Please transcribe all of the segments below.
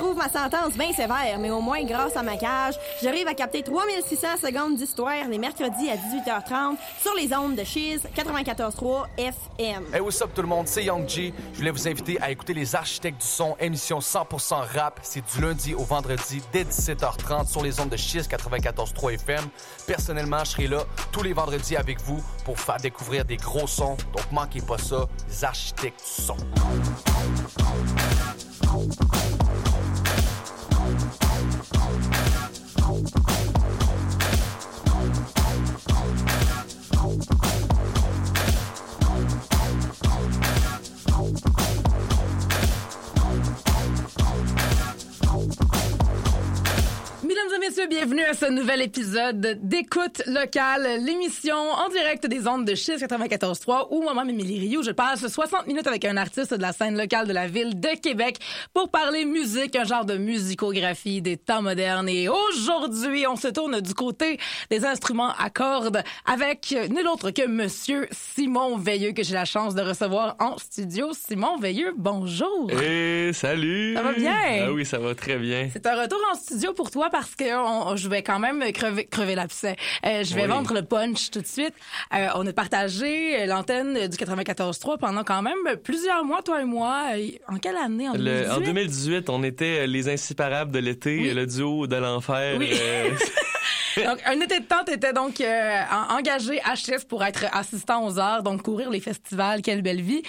trouve ma sentence bien sévère, mais au moins, grâce à ma cage, j'arrive à capter 3600 secondes d'histoire les mercredis à 18h30 sur les ondes de Cheese 94.3 FM. Hey, what's up tout le monde, c'est Young G. Je voulais vous inviter à écouter Les Architectes du Son, émission 100% rap. C'est du lundi au vendredi dès 17h30 sur les ondes de Cheese 94.3 FM. Personnellement, je serai là tous les vendredis avec vous pour faire découvrir des gros sons. Donc manquez pas ça, Les Architectes du Son. Outro Mesdames et messieurs, bienvenue à ce nouvel épisode d'écoute locale, l'émission en direct des ondes de Chiz 94.3 où moi-même, Émilie Rioux, je passe 60 minutes avec un artiste de la scène locale de la ville de Québec pour parler musique, un genre de musicographie des temps modernes. Et aujourd'hui, on se tourne du côté des instruments à cordes avec nul autre que Monsieur Simon Veilleux que j'ai la chance de recevoir en studio. Simon Veilleux, bonjour. Hey, salut! Ça va bien? Ah oui, ça va très bien. C'est un retour en studio pour toi parce que on- je vais quand même crever, crever l'abcès. Euh, je vais Oui. vendre le punch tout de suite. Euh, on a partagé l'antenne du 94.3 pendant quand même plusieurs mois, toi et moi. Euh, En quelle année? En Le- 2018? en 2018, on était les inséparables de l'été, Oui. le duo de l'enfer. Oui. Donc, un été de temps, t'étais donc euh, en- engagé à Chef pour être assistant aux arts, donc courir les festivals, quelle belle vie.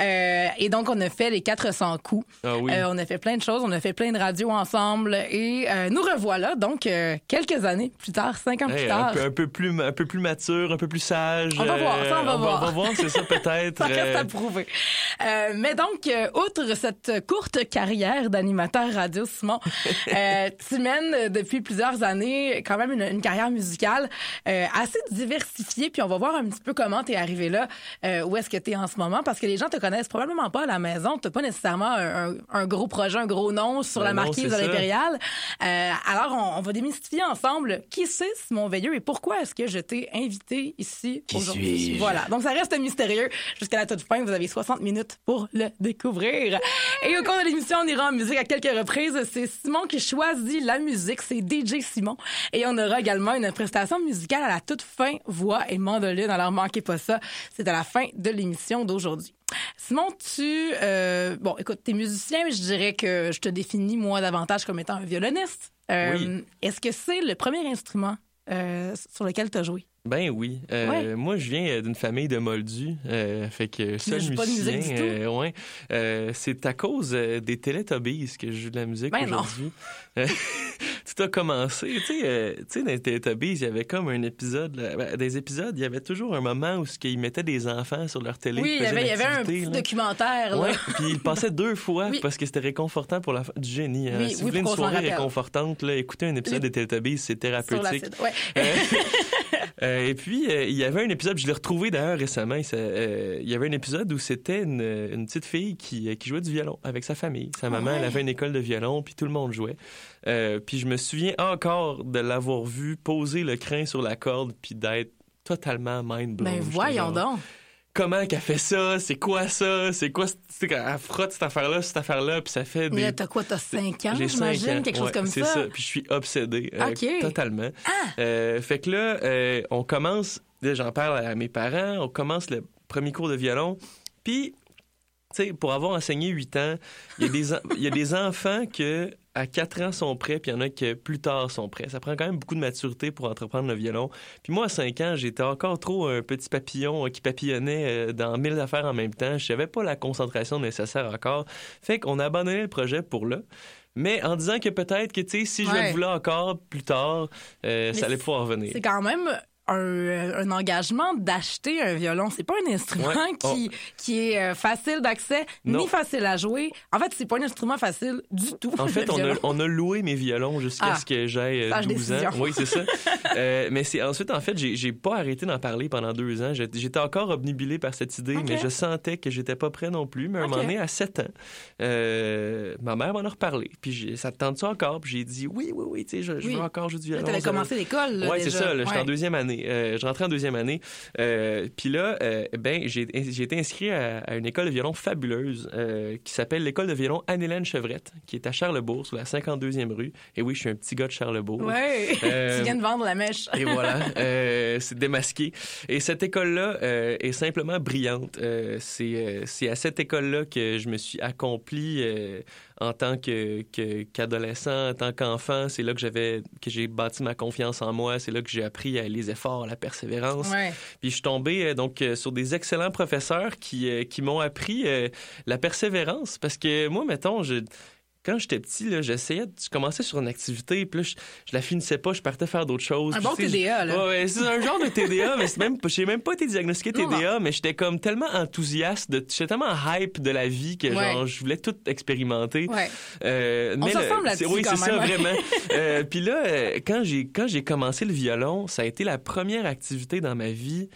Euh, et donc, on a fait les 400 coups. Ah oui. Euh, on a fait plein de choses, on a fait plein de radios ensemble et nous revoilà donc quelques années plus tard, cinq ans hey, plus un, tard. peu, un, peu plus, un peu plus mature, un peu plus sage. On va voir, ça, on va euh, voir. On va voir, c'est ça peut-être. Ça reste à prouver. Mais donc, outre cette courte carrière d'animateur radio, Simon, tu mènes depuis plusieurs années quand même une, une carrière musicale euh, assez diversifiée. Puis on va voir un petit peu comment tu es arrivé là, euh, où est-ce que tu es en ce moment, parce que les gens te connaissent probablement pas à la maison. Tu pas nécessairement un, un- un gros projet, un gros nom sur Ben la non, marquise de l'Impérial. Euh, alors, on, on va démystifier ensemble qui c'est Simon Veilleux et pourquoi est-ce que je t'ai invité ici aujourd'hui. Voilà. Donc, ça reste mystérieux jusqu'à la toute fin. Vous avez 60 minutes pour le découvrir. Et au cours de l'émission, on ira en musique à quelques reprises. C'est Simon qui choisit la musique. C'est DJ Simon. Et on aura également une prestation musicale à la toute fin, voix et mandoline. Alors, manquez pas ça. C'est à la fin de l'émission d'aujourd'hui. Simon, tu... euh, bon, écoute, t'es musicien, mais je dirais que je te définis, moi, davantage comme étant un violoniste. Euh, Oui. Est-ce que c'est le premier instrument euh, sur lequel tu as joué? Ben oui. Euh, Ouais. Moi, je viens euh, d'une famille de moldus. Euh, fait que seul joue pas de musicien. musique du tout? euh, ouais. C'est à cause des Teletubbies que je joue de la musique Ben aujourd'hui. Tout a commencé. Tu sais, tu sais, dans les Teletubbies, il y avait comme un épisode. là, ben, des épisodes, il y avait toujours un moment où ce qu'ils mettaient des enfants sur leur télé. Oui, il y avait, il y avait un petit là. documentaire. Là. Ouais, puis il passait deux fois Oui. parce que c'était réconfortant pour la du génie. hein. Oui, si oui, vous voulez une soirée réconfortante, là, écoutez un épisode des Teletubbies, c'est sur la thérapeutique. scène. Ouais. Euh, et puis, euh, il y avait un épisode, je l'ai retrouvé d'ailleurs récemment, il, euh, il y avait un épisode où c'était une, une petite fille qui, qui jouait du violon avec sa famille. Sa maman, Ouais. elle avait une école de violon, puis tout le monde jouait. Puis je me souviens encore de l'avoir vu poser le crin sur la corde, puis d'être totalement mind blown. Ben voyons genre, donc. Comment qu'elle fait ça? C'est quoi ça? C'est quoi? Tu sais, elle frotte cette affaire-là, cette affaire-là, puis ça fait Mais des là, t'as quoi? T'as 5 ans, j'imagine? Quelque chose Ouais, comme c'est ça? Puis je suis obsédé. euh, totalement. Ah! Euh, fait que là, euh, on commence, j'en parle à mes parents, on commence le premier cours de violon. Puis, tu sais, pour avoir enseigné 8 ans, il y, a des y a des enfants que à 4 ans sont prêts, puis il y en a que plus tard sont prêts. Ça prend quand même beaucoup de maturité pour entreprendre le violon. Puis moi, à 5 ans, j'étais encore trop un petit papillon euh, qui papillonnait euh, dans mille affaires en même temps. Je n'avais pas la concentration nécessaire encore. Fait qu'on a abandonné le projet pour là. Mais en disant que peut-être que, tu sais, si je le voulais encore plus tard, euh, ça allait pouvoir venir. C'est quand même un, un engagement d'acheter un violon. C'est pas un instrument Ouais. Oh. qui, qui est euh, facile d'accès ni facile à jouer. En fait, c'est pas un instrument facile du tout. En fait, on a, violon. on a loué mes violons jusqu'à Ah. ce que j'aie euh, Sage 12 décision. ans. Oui, c'est ça. Euh, mais c'est ensuite, en fait, j'ai pas arrêté d'en parler pendant deux ans. J'étais encore obnubilé par cette idée, mais je sentais que j'étais pas prêt non plus. Mais à un moment donné, à 7 ans, euh, ma mère m'en a reparlé. Puis j'ai- ça te tente ça encore? Puis j'ai dit oui, oui, oui, tu sais, je, je Oui. veux encore jouer du violon. t'avais commencé l'école. là, Ouais, c'est ça. là, J'étais Ouais. en deuxième année. Année. Euh, je rentrais en deuxième année. Euh, Puis là, euh, ben, j'ai été inscrit à, à une école de violon fabuleuse qui s'appelle l'école de violon Anne-Hélène Chevrette, qui est à Charlebourg, sur la 52e rue. Et oui, je suis un petit gars de Charlebourg. Ouais. Tu viens de vendre la mèche. et voilà, c'est démasqué. Et cette école-là est simplement brillante. C'est c'est à cette école-là que je me suis accompli euh, en tant que que- qu'adolescent, en tant qu'enfant. C'est là que j'avais que j'ai bâti ma confiance en moi. C'est là que j'ai appris les efforts, la persévérance. Ouais. Puis je suis tombé euh, donc euh, sur des excellents professeurs qui euh, qui m'ont appris la persévérance parce que moi mettons je quand j'étais petit, là, j'essayais, de- je commençais sur une activité, puis là, je, je la finissais pas, je partais faire d'autres choses. Un bon TDA, là. Ouais, c'est un genre de TDA, mais c'est même, j'ai même pas été diagnostiqué Non, TDA, mais j'étais comme tellement enthousiaste, de, j'étais tellement hype de la vie que Ouais. genre, je voulais tout expérimenter. Ouais. Euh, On mais se le- ressemble là-dessus, Oui, c'est ça, vraiment. Euh, Puis là, euh, quand j'ai quand j'ai commencé le violon, ça a été la première activité dans ma vie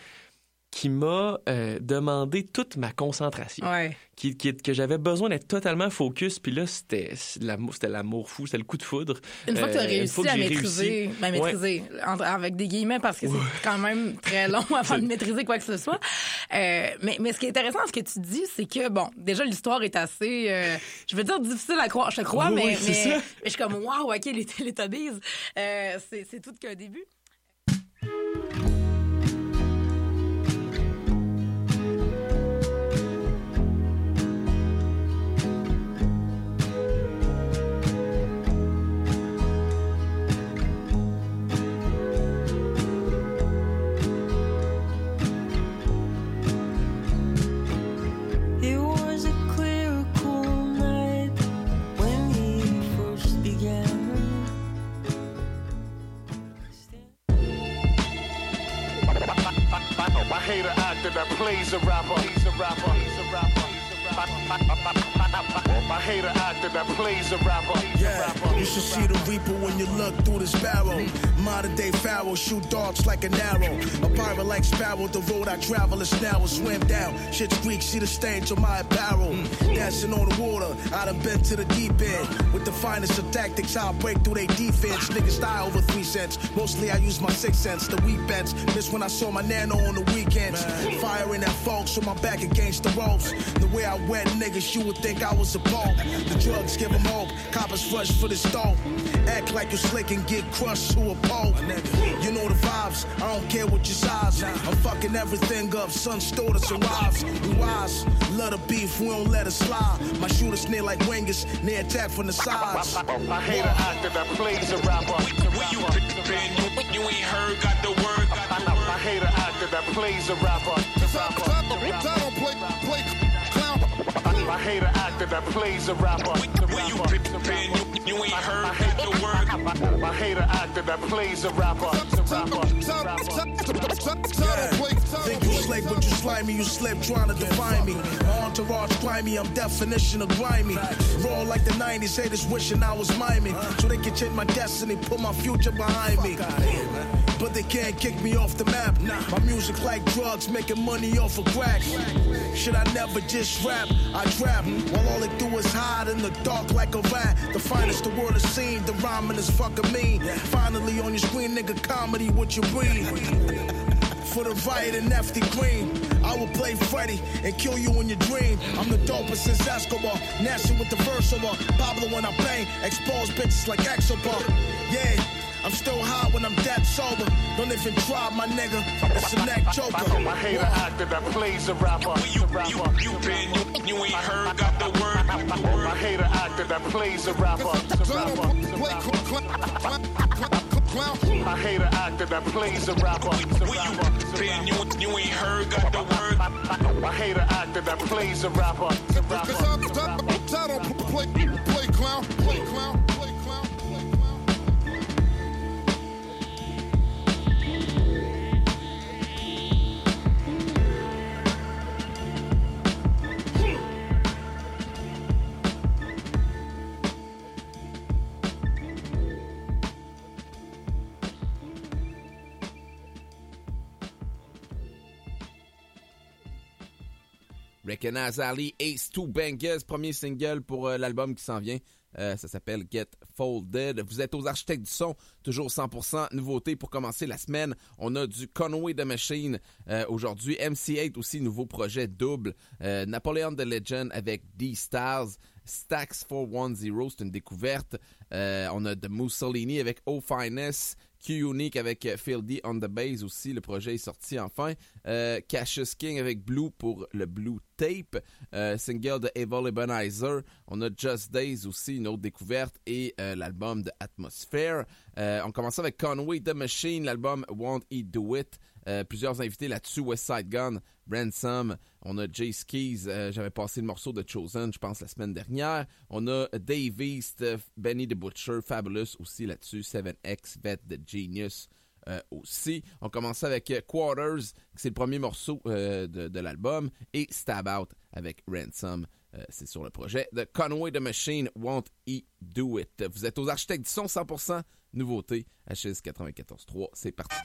qui m'a euh, demandé toute ma concentration, Ouais. qui, qui- que j'avais besoin d'être totalement focus. Puis là, c'était l'amour c'était l'amour fou, c'était le coup de foudre. Une fois que tu as Euh, réussi à maîtriser, réussi- ben, Ouais. maîtriser entre- avec des guillemets parce que c'est quand même très long avant de maîtriser quoi que ce soit. Euh, mais, mais ce qui est intéressant, ce que tu dis, c'est que, bon, déjà, l'histoire est assez, euh, je veux dire, difficile à croire. Je te crois, Oui, mais, oui, mais, mais je suis comme, waouh, OK, les Teletubbies, c'est tout qu'un début. An actor that plays a rapper. He's a rapper. He's a rapper. I hate an actor that plays a rapper. Yeah, rapper. you should see the reaper when you look through this barrel. Modern day pharaoh, shoot darts like an arrow. A pirate like sparrow, the road I travel is narrow. Swim down, shit's Greek, see the stains on my apparel. Dancing on the water, I done been to the deep end. With the finest of tactics, I'll break through their defense. Niggas die over three cents. Mostly I use my six cents. The weak bets, miss when I saw my nano on the weekends. Firing at folks with my back against the ropes. The way I wet niggas, you would think I was a ball. The drugs give them hope. Coppers rush for the stove. Act like you slick and get crushed to a pole. You know the vibes. I don't care what your size. I'm fucking everything up. Son daughters and wives. We wise. Love the beef. We don't let it slide. My shooters near like wingers. Near attack from the sides. I hate an actor that plays a rapper. He's a Where you rapper. been? You, you ain't heard, got the word, got the word. I hate an actor that plays a rapper. He's a rapper. I hate an actor that plays a rapper. He's a Where you rapper. He's a been? rapper. You, you ain't heard, the word. I hate an actor that plays a rapper. He's rapper. He's a rapper. Think you slick, but you slimy, you slip trying to define me. My entourage grimy, I'm definition of grimy. Raw like the 90s, haters wishing I was miming. So they can change my destiny, put my future behind me. But they can't kick me off the map. Nah. My music like drugs, making money off of crack. Should I never just rap? I trap while all they do is hide in the dark like a rat. The finest the world has seen, the rhyming is fucking mean. Finally on your screen, nigga, comedy, what you breathe for the riot and Nefty Green. I will play Freddy and kill you in your dream. I'm the dopest since Escobar. Nasty with the verse over. Pablo when I bang. Expose bitches like Exobar. Yeah. I'm still hot when I'm dead sober. Don't even try, my nigga. It's a neck choker. I hate an actor that plays a rapper. Where you, you, you been? You, you ain't heard, got the word, I word. hate an actor that plays a rapper. He's a rapper. He's a rapper. I hate an actor that plays a rapper. He's a Where rapper. you a been? rapper. You, you ain't heard, got the word. I hate an actor that plays a rapper. He's a rapper. Recognize Ali, Ace Two Bangers, premier single pour euh, l'album qui s'en vient. Euh, ça s'appelle Get Folded. Vous êtes aux architectes du son, toujours 100% nouveauté pour commencer la semaine. On a du Conway the Machine euh, aujourd'hui. MC8 aussi, nouveau projet double. Napoleon the Legend avec D-Stars. Stax 410, c'est une découverte. Euh, on a de Mussolini avec O Finest. Q-Unique avec euh, Phil D on the Base aussi. Le projet est sorti enfin. Euh, Cassius King avec Blue pour le Blue Tape. Euh, single de Evil Ebenezer. On a Just Days aussi, une autre découverte. Et l'album de Atmosphere. On commence avec Conway The Machine, l'album Won't He Do It. Plusieurs invités là-dessus. West Side Gun, Ransom. On a Jay Skis. euh, J'avais passé le morceau de Chosen, je pense, la semaine dernière. On a Dave euh, Benny the Butcher, Fabulous aussi là-dessus. 7X, Vet the Genius. euh, aussi. On commence avec Quarters, c'est le premier morceau de, l'album, et Stab Out avec Ransom. c'est sur le projet de Conway the Machine, Won't He Do It? Vous êtes aux architectes du son 100% nouveauté, HS 94.3. C'est parti.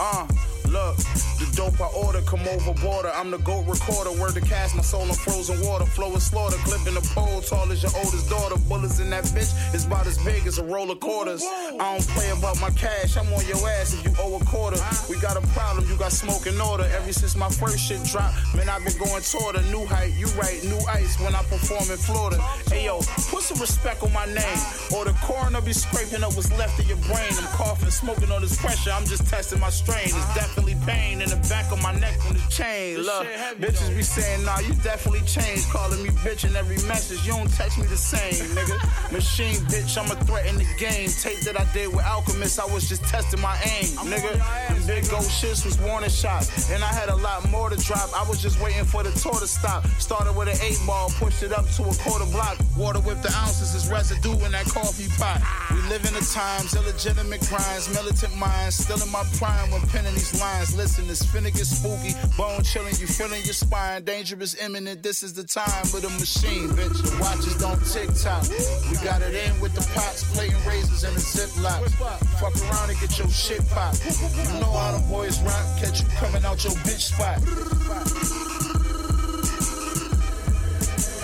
Uh, look, the dope I order come over border. I'm the goat recorder. Word to cast my soul in frozen water. Flow is slaughter. Clipping the pole, tall as your oldest daughter. Bullets in that bitch is about as big as a roll of quarters. I don't play about my cash. I'm on your ass if you owe a quarter. We got a problem. You got smoke in order. Ever since my first shit dropped, man, I've been going toward a new height. You right, new ice when I perform in Florida. Hey yo, put some respect on my name, or the coroner be scraping up what's left of your brain. I'm coughing, smoking on this pressure. I'm just testing my strain. It's definitely pain in the back of my neck from the chain. Look, bitches be saying, nah, you definitely changed. Calling me bitch in every message. You don't text me the same, nigga. Machine bitch, I'm a threat in the game. Tape that I did with Alchemist, I was just testing my aim, nigga. Them big gold shits was warning shots. And I had a lot more to drop. I was just waiting for the tour to stop. Started with an eight ball, pushed it up to a quarter block. Water with the ounces is residue in that coffee pot. We live in the times, illegitimate crimes, militant minds, still in my prime when penning these lines. Listen, it's finna get spooky, bone chilling, you feeling your spine, dangerous, imminent. This is the time of the machine, bitch. The watches don't tick tock. We got it in with the pots, plating razors in a ziplock. Fuck around and get your shit popped. You know how the boys rock, catch you coming out your bitch spot.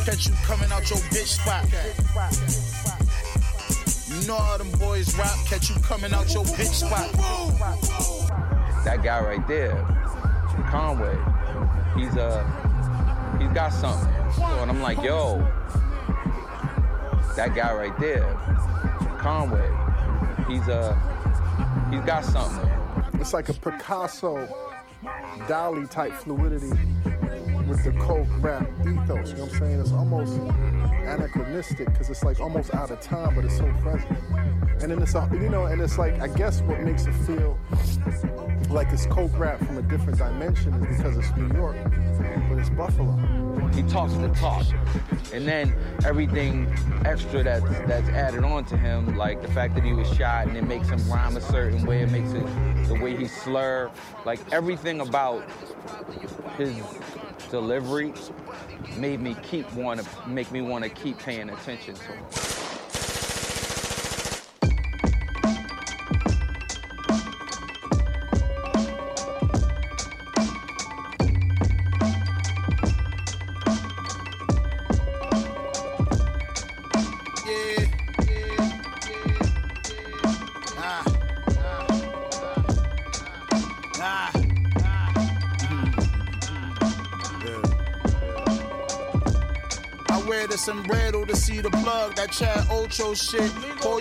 Catch you coming out your bitch spot. You know how them boys rock, catch you coming out your bitch spot. that guy right there, Conway, he's uh he's got something. So, and I'm like, yo, that guy right there, Conway, he's uh he's got something. It's like a Picasso, Dali type fluidity with the coke rap ethos. You know what I'm saying? It's almost anachronistic because it's like almost out of time, but it's so present. And then it's a, you know, and it's like I guess what makes it feel like it's coke rap from a different dimension is because it's New York, but it's Buffalo. He talks the talk, and then everything extra that's that's added on to him, like the fact that he was shot, and it makes him rhyme a certain way. It makes it the way he slur, like everything about his delivery made me keep want to make me want to keep paying attention to him. Wear the to see the plug. That Chad Ocho shit.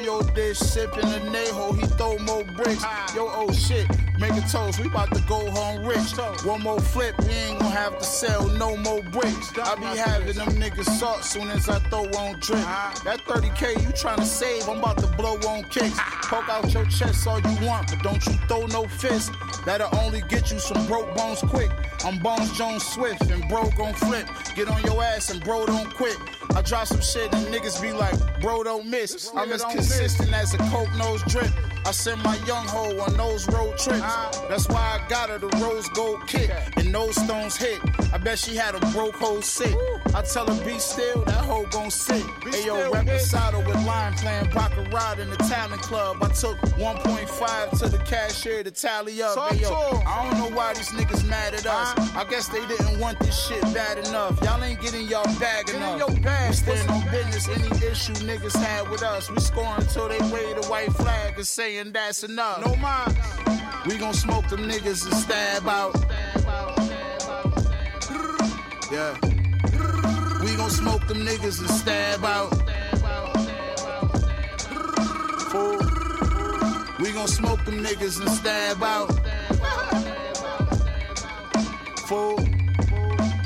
Your dish, sipping the Neho. He throw more bricks. Yo, oh shit. Make a toast. We about to go home rich. One more flip. We ain't have to sell no more bricks. I be having them niggas salt soon as I throw on drip. That 30K you tryna save. I'm about to blow on kicks. Poke out your chest all you want, but don't you throw no fist. That'll only get you some broke bones quick. I'm Bones Jones Swift and bro gon' flip. Get on your ass and bro don't quit. I drop some shit and niggas be like, bro don't miss. I'm as consistent as a coke nose drip. I send my young hoe on those road trips. That's why I got her the rose gold kick and those stones hit. I bet she had a broke hoe sick. I tell her be still, that hoe gon' sit. Hey yo, Reposado with line playing Baccarat in the talent club. I took 1.5 to the cashier to tally up. Talk Hey yo. I don't know why these niggas mad at us. Uh-huh. I guess they didn't want this shit bad enough. Y'all ain't getting y'all bag Get in enough. your bag, We stand on business, any issue niggas had with us. We score until they wave the white flag and saying that's enough. No mind. We gon' smoke them niggas and stab out. Yeah. We gon' smoke them niggas and stab out. Fool. We gon' smoke them niggas and stab out. Fool.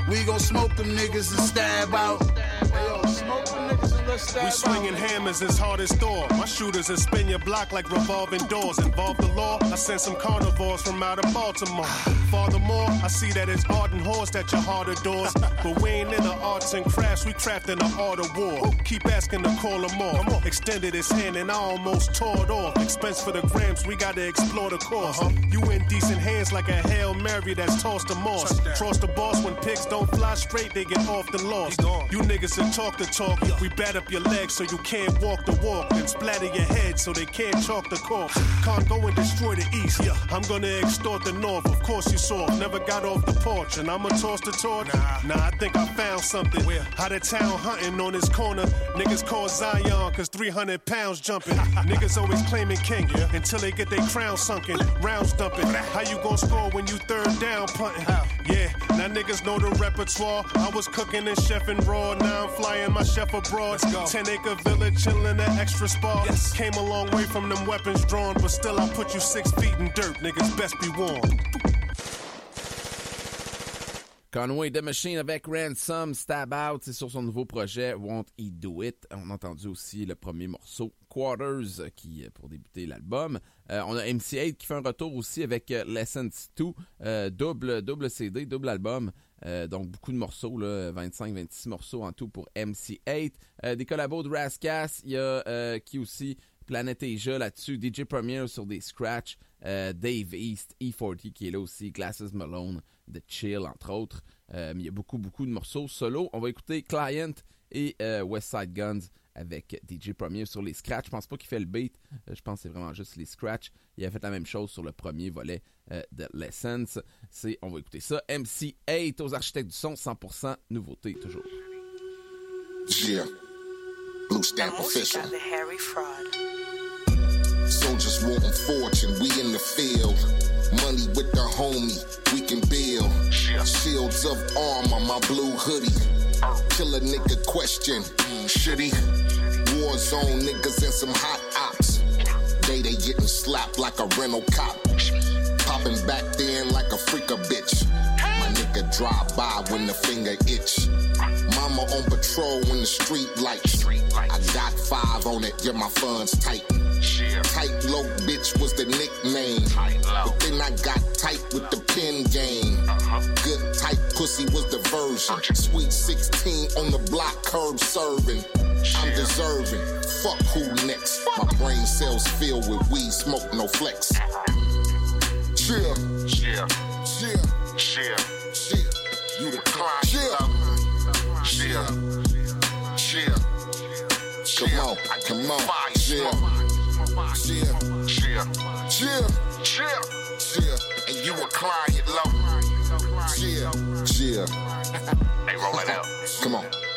We gon' smoke them niggas and stab out. Hey, yo, smoke them niggas and We swinging hammers as hard as Thor. My shooters will spin your block like revolving doors. Involve the law, I send some carnivores from out of Baltimore. Furthermore, I see that it's art and horse that your heart adores. But we ain't in the arts and crafts, we crafting the art of war. Keep asking to call them off. Extended his hand and I almost tore it off. Expense for the grams, we gotta explore the course. You in decent hands like a Hail Mary that's tossed to moss. Cross the boss when pigs don't fly straight, they get often lost. You niggas that talk the talk, we bat up your legs so you can't walk the walk. Then splatter your head so they can't chalk the corpse. Can't go and destroy the east. I'm gonna extort the north. Of course you saw, never got off the porch. And I'ma toss the torch. Nah, nah I think I found something. Out of town hunting on this corner. Niggas call Zion cause 300 pounds jumping. Niggas always claiming king yeah. until they get their crown sunken. Rounds dumping. How you gonna score when you third down punting? Yeah, now niggas know the repertoire. I was cooking and chefing raw. Now I'm flying my chef abroad. 10 acre villa chilling at extra spa. Came a long way from them weapons drawn, but still I put you six feet in dirt. Niggas best be warned. Conway The Machine avec Ransom, Stab Out, c'est sur son nouveau projet Won't He Do It. On a entendu aussi le premier morceau, Quarters, qui pour débuter l'album. Euh, on a MC8 qui fait un retour aussi avec euh, Lessons 2, euh, double, double CD, double album. Euh, donc beaucoup de morceaux, là, 25-26 morceaux en tout pour MC8. Euh, des collabos de Rascas, il y a euh, qui aussi Planet Asia là-dessus, DJ Premier sur des scratch, Dave East, E40 qui est là aussi, Glasses Malone, The Chill entre autres. Il y a beaucoup, beaucoup de morceaux solo. On va écouter Client et West Side Guns avec DJ Premier sur les scratch. Je pense pas qu'il fait le beat, Euh, je pense que c'est vraiment juste les scratch. Il a fait la même chose sur le premier volet euh, de L'Essence. C'est, on va écouter ça. MC8 aux architectes du son, 100% nouveauté toujours. Yeah. Blue stamp official. the Harry fraud. Soldiers wanting fortune, we in the field. Money with the homie, we can build. Shields of armor, my blue hoodie. Kill a nigga question, should he? War zone niggas and some hot ops. They they getting slapped like a rental cop. Popping back then like a freaker bitch. My nigga drive by when the finger itch. Mama on patrol in the street lights. I got five on it, yeah, my funds tight. Tight low bitch was the nickname. But then I got tight with the pin game. Good tight pussy was the version. Sweet 16 on the block, curb serving. I'm deserving. Fuck who next. My brain cells filled with weed smoke, no flex. Chill. Chill. Chill. Chill. Chill. You the client. Chill. Chill. Chill. Come on. Come on. Chill. Chill. Chill. Chill. Chill. Chill. And you a client low. Chill. Chill. Hey, roll it out. Come on.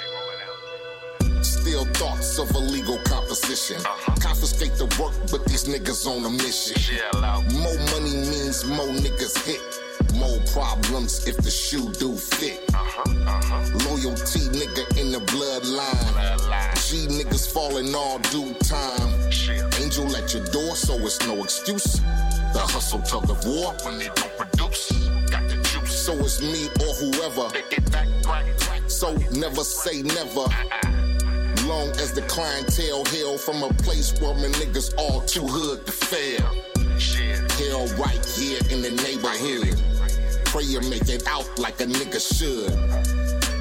Still thoughts of illegal composition. Confiscate the work, but these niggas on a mission. More money means more niggas hit. More problems if the shoe do fit. Loyalty, nigga, in the bloodline. G niggas falling all due time. Angel at your door, so it's no excuse. The hustle tug of war when they don't produce. Got the juice. So it's me or whoever. So never say never. Long as the clientele hail from a place where my niggas all too hood to fail. Hell right here in the neighborhood. Pray you make it out like a nigga should.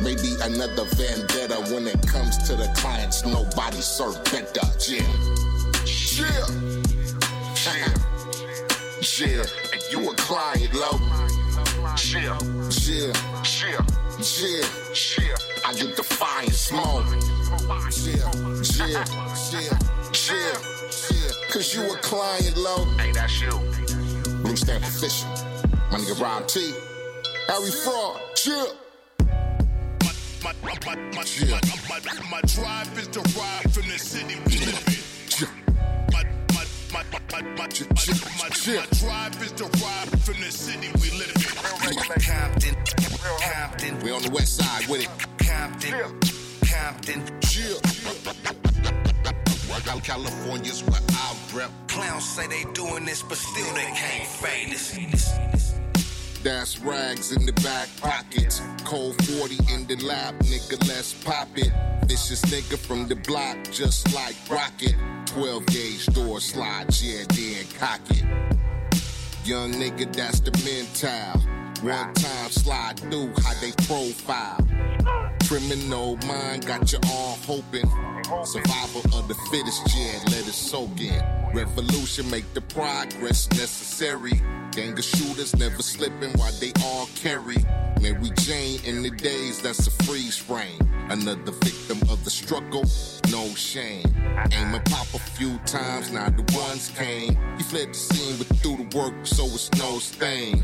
Maybe another vendetta when it comes to the clients. Nobody serve better. Yeah. Yeah. Yeah. Yeah. And you a client, low. Yeah. Yeah. Yeah. Yeah. Yeah. I get the defiant smoke. Yeah. Yeah. Yeah. Yeah. Yeah. Cause you a client, low. Hey, that's you. Blue Stamp Official. My nigga Rob T. Harry Fraud. Yeah. My, my, my, my, my, my, my drive is derived from the city we live in. My, my, my, my, my, my, my, my, my drive is derived from the city we live in. Compton. Compton. We on the west side with it. Compton. Compton. Yeah. California's where I rep. Clowns say they doing this, but still they can't fade us. That's rags in the back pockets. Cold 40 in the lap, nigga, let's pop it. Vicious nigga from the block, just like Rocket. 12 gauge door slide, yeah, then cock it. Young nigga, that's the mental. One time slide through how they profile. Criminal mind got you all hoping. Survival of the fittest, yeah, let it soak in. Revolution make the progress necessary. Gang of shooters never slipping while they all carry. Mary Jane in the days, that's a freeze frame. Another victim of the struggle, no shame. Aim and pop a few times, now the ones came. He fled the scene, but through the work, so it's no stain.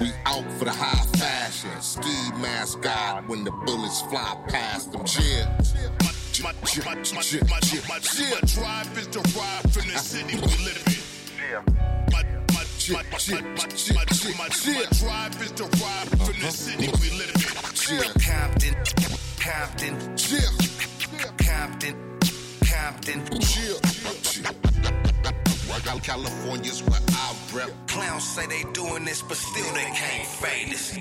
We out for the high fashion. Ski mask mascot when the bullets fly past them. Cheer. My, my, my, my drive is derived from the city we live in. My, my, my, my, my, my, drive is derived from the city we live in. Compton, Compton, Compton, Compton, Compton. California's where I rep. Clowns say they doing this, but still they can't fade us.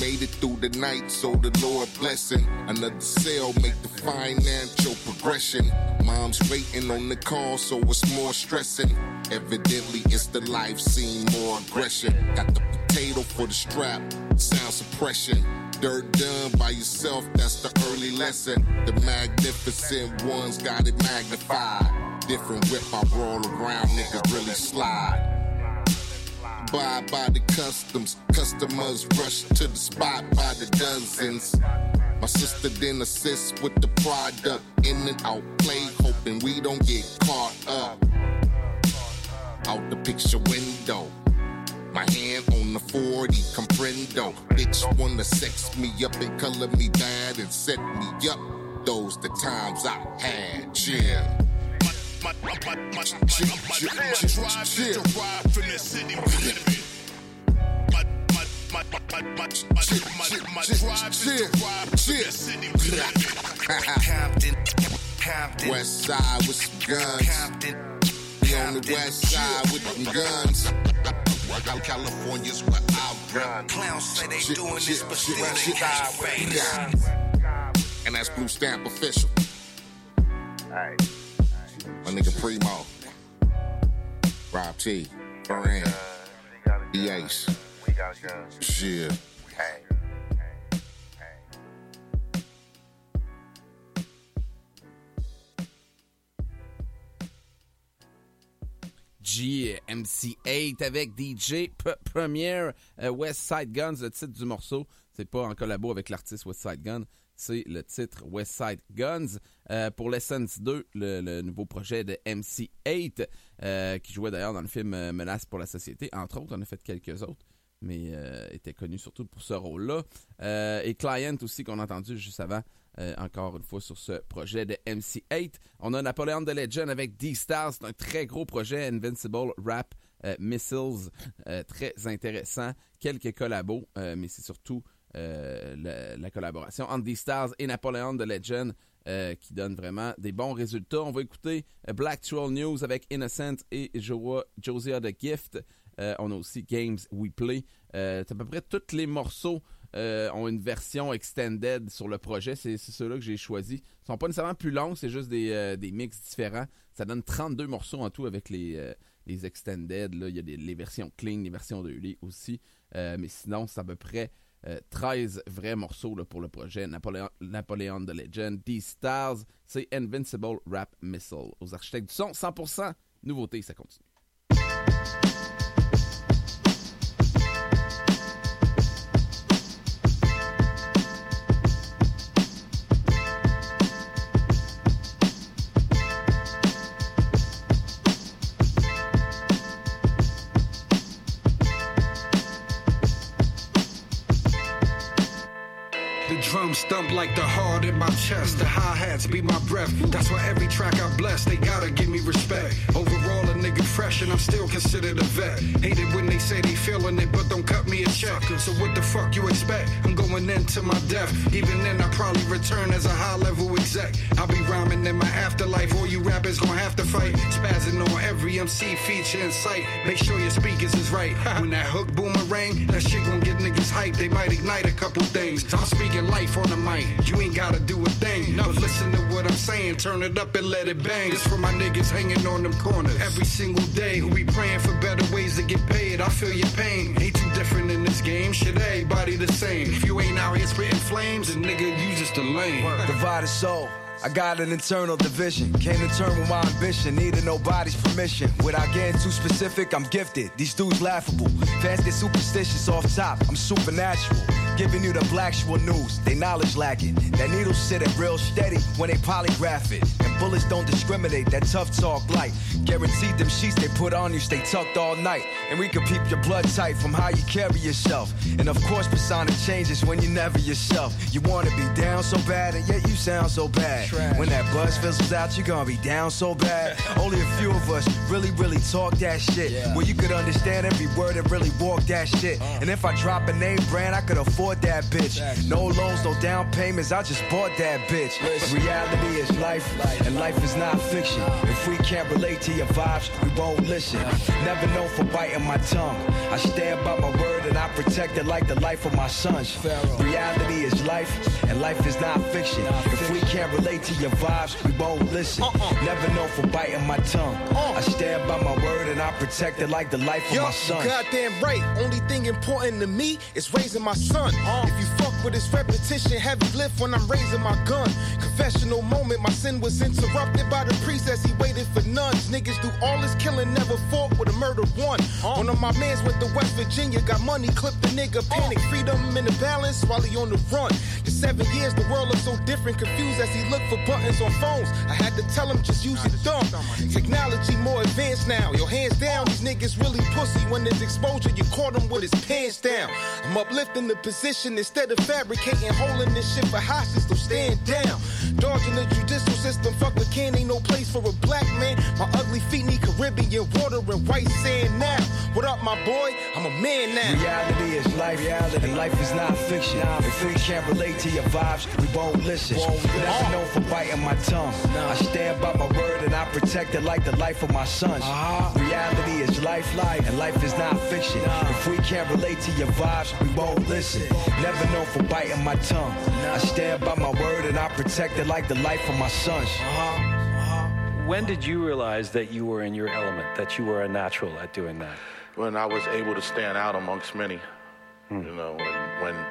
Made it through the night, so the Lord blessing. Another sale make the financial progression. Mom's waiting on the call, so it's more stressing. Evidently, it's the life scene, more aggression. Got the potato for the strap, sound suppression. Dirt done by yourself, that's the early lesson. The magnificent ones got it magnified. Different whip I roll around, niggas really slide. Buy by the customs, customers rush to the spot by the dozens. My sister then assists with the product, in and out play, hoping we don't get caught up. Out the picture window. My hand on the 40, comprendo. Bitch wanna sex me up and color me bad and set me up. Those the times I had, yeah. My, drive drive from the city West Side with some guns. Compton, be on the West Side with them guns. California's where I rep. Clowns say they doing this, but still they us. And that's Blue Stamp official. My nigga Primo. Rob T. Ferran. The Ace. Shit. G, MC8 avec DJ P Premier euh, West Side Guns, le titre du morceau. C'est pas en collabo avec l'artiste West Side Gun, c'est le titre West Side Guns. Euh, pour l'Essence 2, le, nouveau projet de MC8, euh, qui jouait d'ailleurs dans le film euh, Menace pour la société. Entre autres, on a fait quelques autres, mais était connu surtout pour ce rôle-là. Et Client aussi, qu'on a entendu juste avant, encore une fois sur ce projet de MC8. On a Napoléon de Legend avec D-Stars, c'est un très gros projet, Invincible Rap Missiles, très intéressant. Quelques collabos, mais c'est surtout euh, la, la collaboration entre D-Stars et Napoléon de Legend euh, qui donne vraiment des bons résultats. On va écouter euh, Black Troll News avec Innocent et Jo- Josia the Gift. On a aussi Games We Play. C'est à peu près tous les morceaux ont une version extended sur le projet. C'est ceux-là que j'ai choisis. Ils sont pas nécessairement plus longs, c'est juste des, mix différents. Ça donne 32 morceaux en tout avec les, extended. Là. Il y a les versions clean, les versions de lit aussi. Mais sinon, c'est à peu près euh, 13 vrais morceaux pour le projet. Napoléon, Napoléon the Legend, D-Stars, c'est Invincible Rap Missile. Aux architectes du son, 100% Nouveauté, ça continue. Like the heart in my chest. The hi hats be my breath. That's why every track I bless, they gotta give me respect. Overall, a nigga fresh and I'm still considered a vet. Hate it when they say they feeling it, but don't cut me check. So what the fuck you expect? I'm going into my death. Even then, I probably return as a high level exec. I'll be rhyming in my afterlife. All you rappers gonna have to fight. Spazzing on every MC feature in sight. Make sure your speakers is right. When that hook boomerang, that shit gonna get niggas hype. They might ignite a couple things. I'm speaking life on the mic. You ain't gotta do a thing. But listen to what I'm saying. Turn it up and let it bang. This for my niggas hanging on them corners. Every single day, who be praying for better ways to get paid. I feel your pain. Ain't different in this game. Shit, everybody the same. If you ain't out here spitting flames, then nigga, you just a lame. Divided soul. I got an internal division. Came to term with my ambition. Needed nobody's permission. Without getting too specific, I'm gifted. These dudes laughable. Fans get superstitious off top. I'm supernatural. Giving you the black actual news. They knowledge lacking. That needle sitting real steady when they polygraph it. And bullets don't discriminate. That tough talk light. Guaranteed them sheets they put on you stay tucked all night. And we can peep your blood tight from how you carry yourself. And of course, persona changes when you're never yourself. You wanna be down so bad, and yet you sound so bad. When that buzz fizzles out, you're gonna be down so bad. Only a few of us really, really talk that shit. Where you could understand every word and really walk that shit. Uh. And if I drop a name brand, I could afford that bitch. No loans, no down payments, I just bought that bitch. Reality is life, and life is not fiction. If we can't relate to your vibes, we won't listen. Never known for biting my tongue. I stand by my word and I protect it like the life of my sons. Reality is life, and life is not fiction. If we can't relate to your vibes, we won't listen. Uh-uh. Never known for biting my tongue. Uh. I stand by my word and I protect it like the life of Yo, my sons. goddamn right. Only thing important to me is raising my son. If you fuck with this repetition, heavy lift when I'm raising my gun. Confessional moment, my sin was interrupted by the priest as he waited for nuns. Niggas do all this killing, never fought with a murder one. One of my mans went to West Virginia, got money, clipped the nigga, panic, freedom in the balance while he on the run. The seven years, the world looks so different, confused as he looked for buttons on phones. I had to tell him just use your thumb. Technology more advanced now. Your hands down, these niggas really pussy. When there's exposure, you caught him with his pants down. I'm uplifting the position instead of fabricating, holding this shit for hostage, so stand down. Dodging the judicial system, fuck the can, ain't no place for a black man. My ugly feet need Caribbean water and white sand now. What up, my boy? I'm a man now. Reality is life, and life is not fiction. If we can't relate to your vibes, we won't listen. Never known for biting my tongue. I stand by my word and I protect it like the life of my sons. Reality is life, life, and life is not fiction. If we can't relate to your vibes, we won't listen. Never known for biting my tongue. I stand by my word and I protect it like the life of my sons. Uh-huh. When did you realize that you were in your element, that you were a natural at doing that? when I was able to stand out amongst many, hmm. you know, when, when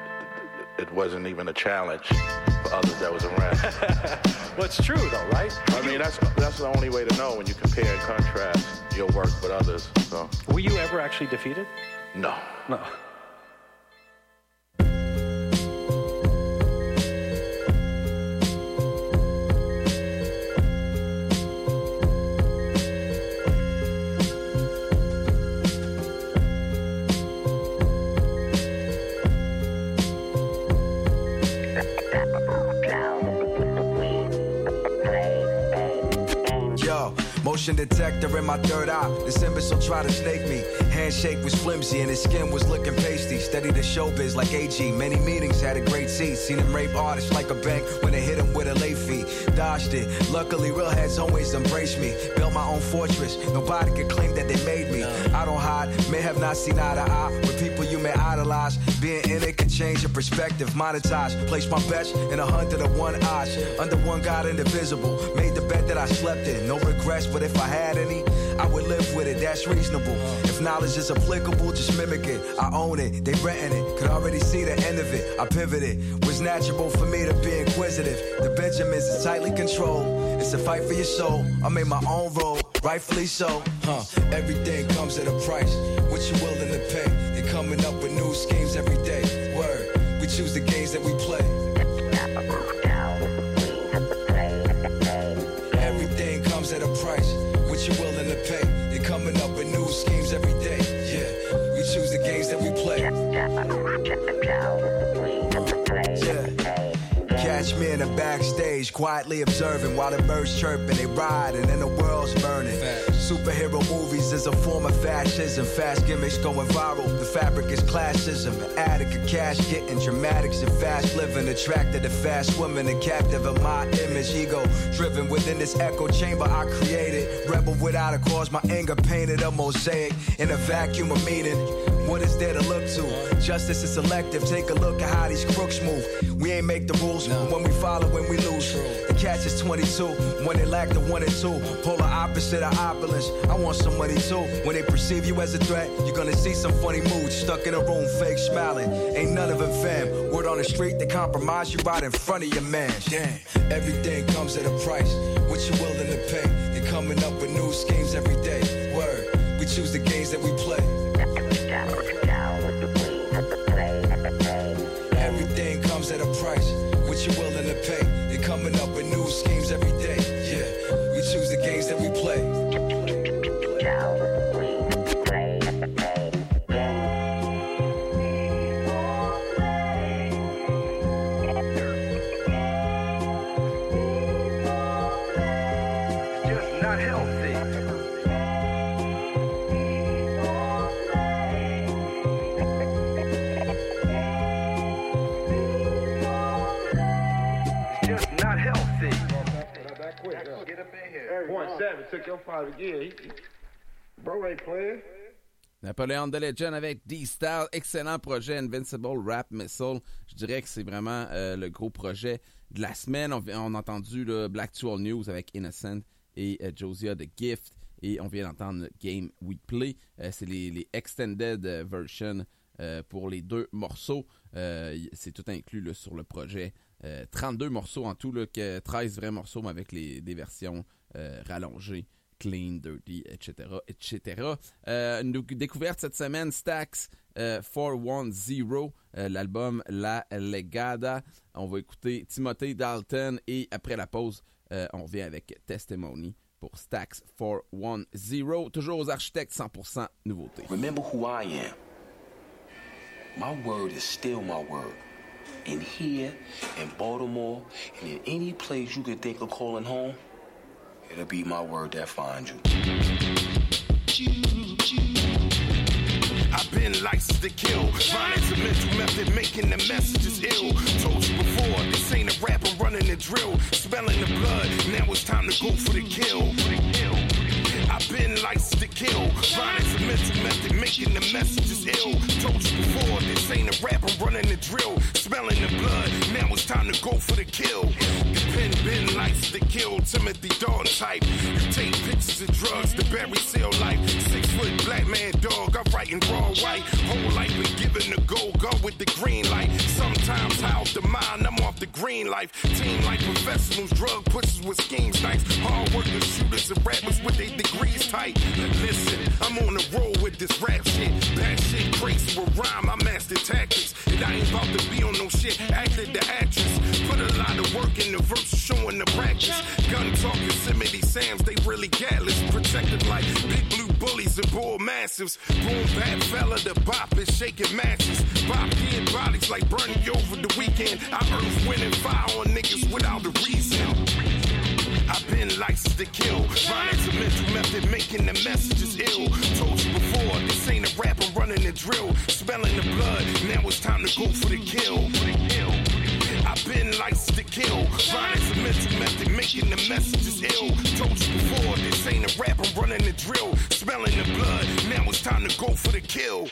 it wasn't even a challenge for others that was around. well, it's true though, right? I mean, that's that's the only way to know when you compare and contrast your work with others. So, Were you ever actually defeated? no. No. Motion detector in my third eye. This imbecile tried to snake me. Handshake was flimsy and his skin was looking pasty. Steady the showbiz like AG. Many meetings had a great seat. Seen him rape artists like a bank Dodged it. Luckily, real heads always embrace me. Built my own fortress. Nobody could claim that they made me. I don't hide. May have not seen eye to eye with people you may idolize. Being in it can change your perspective. Monetize. Place my bets in a hundred of one odds. Under one God indivisible. Made the bet that I slept in. No regrets, but if I had any, I would live with it. That's reasonable. If knowledge is applicable, just mimic it. I own it. They renting it. Could already see the end of it. I pivoted. Was natural for me to be inquisitive. The Benjamins is tightly controlled. It's a fight for your soul. I made my own road. rightfully so. Huh? Everything comes at a price. What you willing to pay? They're coming up with new schemes every day. Word, we choose the games that we play. Quietly observing while the birds chirping, they riding and the world's burning. Superhero movies is a form of fascism. Fast gimmicks going viral. The fabric is classism. An addict of cash getting dramatics and fast living. Attracted to fast women and captive of my image. Ego driven within this echo chamber I created. Rebel without a cause, my anger painted a mosaic in a vacuum of meaning. What is there to look to? Justice is selective. Take a look at how these crooks move. We ain't make the rules, but when we follow, when we lose. The catch is 22. When they lack the one and two, polar opposite of opulence. I want some money too. When they perceive you as a threat, you're gonna see some funny moods. Stuck in a room, fake smiling. Ain't none of them fam. Word on the street, they compromise you right in front of your man. Damn, everything comes at a price. What you willing to pay? They're coming up with new schemes every day. Word, we choose the games that we play. Napoléon the Legend avec D-Style, excellent projet Invincible Rap Missile. Je dirais que c'est vraiment euh, le gros projet de la semaine. On, a entendu le Black Tool News avec Innocent et euh, Josia The Gift. Et on vient d'entendre Game We Play. Euh, c'est les, extended euh, versions pour les deux morceaux. C'est tout inclus sur le projet. Euh, 32 morceaux en tout, que 13 vrais morceaux, mais avec les, des versions rallongées. Clean, Dirty, etc., etc. Euh, une découverte cette semaine, Stax euh, 410, euh, l'album La Legada. On va écouter Timothée Dalton et après la pause, euh, on revient avec Testimony pour Stax 410. Toujours aux architectes 100% nouveauté. Remember who I am. My word is still my word. In here, in Baltimore, and in any place you could think of calling home, it'll be my word that finds you. I've been licensed to kill. Violence a mental method, making the messages ill. Told you before, this ain't a rap, I'm running a drill. Smelling the blood, now it's time to go for the kill. I've been licensed to kill. Violence a mental method, making the messages ill. Told you before, this ain't a rap, I'm running the drill. Smelling the blood, now it's time to go for the kill. The pen been licensed to kill. Timothy Dalton type. Take pictures of drugs, the berry seal life. Six foot black man dog, I'm writing raw white. Whole life been given the go, go with the green light. Sometimes off the mind, I'm off the green life. Team like professionals, drug pushers with schemes nice. Hard workers, shooters, and rappers with their degrees tight. Listen, I'm on the road with this rap shit. Bad shit, crazy with rhyme, I master tactics. And I ain't about to be on no shit. Acted the actress. Put a lot of work in the verse, showing the practice. Gun talk, Yosemite Sam's, they really gatless. Protected like big blue bullies and bull massives. Boom, bad fella, the bop is shaking matches. Bop dead bodies like burning you over the weekend. I earth winning fire on niggas without a reason. I've been licensed to kill. Violence a mental method, making the messages ill. Told you before, this ain't a rap, I'm running a drill. Smelling the blood, now it's time to go for the kill. I've been licensed to kill. Violence a mental method, making the messages ill. Told you before, this ain't a rap, I'm running the drill. Smelling the blood, now it's time to go for the kill.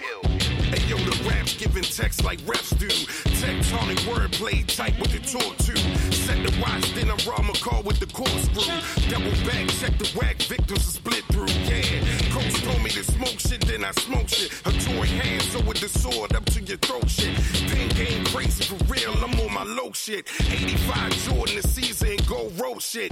Hey yo, the rap's giving text like refs do. Tectonic wordplay type with the talk to. Set the watch, then I raw my car with the corkscrew. Double back, check the whack, victims are split through. Yeah, coach told me this smoke shit, then I smoke shit. A toy hand, so with the sword up to your throat shit. Pin game crazy for real, I'm on my low shit. 85 Jordan, the season, go road shit.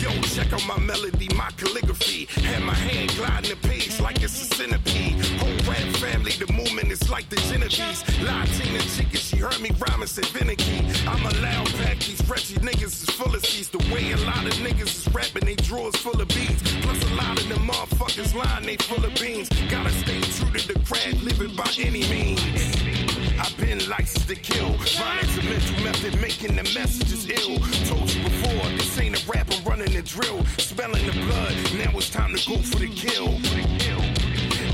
Yo, check out my melody, my calligraphy. Had my hand gliding the page like it's a centipede. Whole rap family, the movement is like the Genovese. Latina chicken, she heard me rhyming, said finicky. I'm a loud pack, these Reggie niggas is full of seeds. The way a lot of niggas is rapping, they drawers full of beats. Plus a lot of them motherfuckers lying, they full of beans. Gotta stay true to the craft, living by any means. I've been licensed to kill. Violence a mental method, making the messages ill. Told you before, this ain't a rap, I'm running the drill. Smelling the blood, now it's time to go for the kill.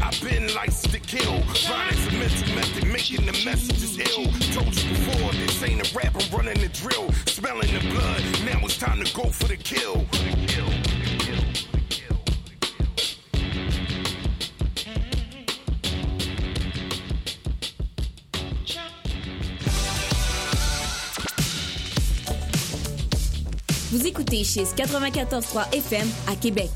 I've been licensed to kill. Violence a mental method, making the messages ill. Told you before, this ain't a rap, I'm running the drill. Smelling the blood, now it's time to go for the kill. for the kill. Vous écoutez chez 94.3 FM à Québec.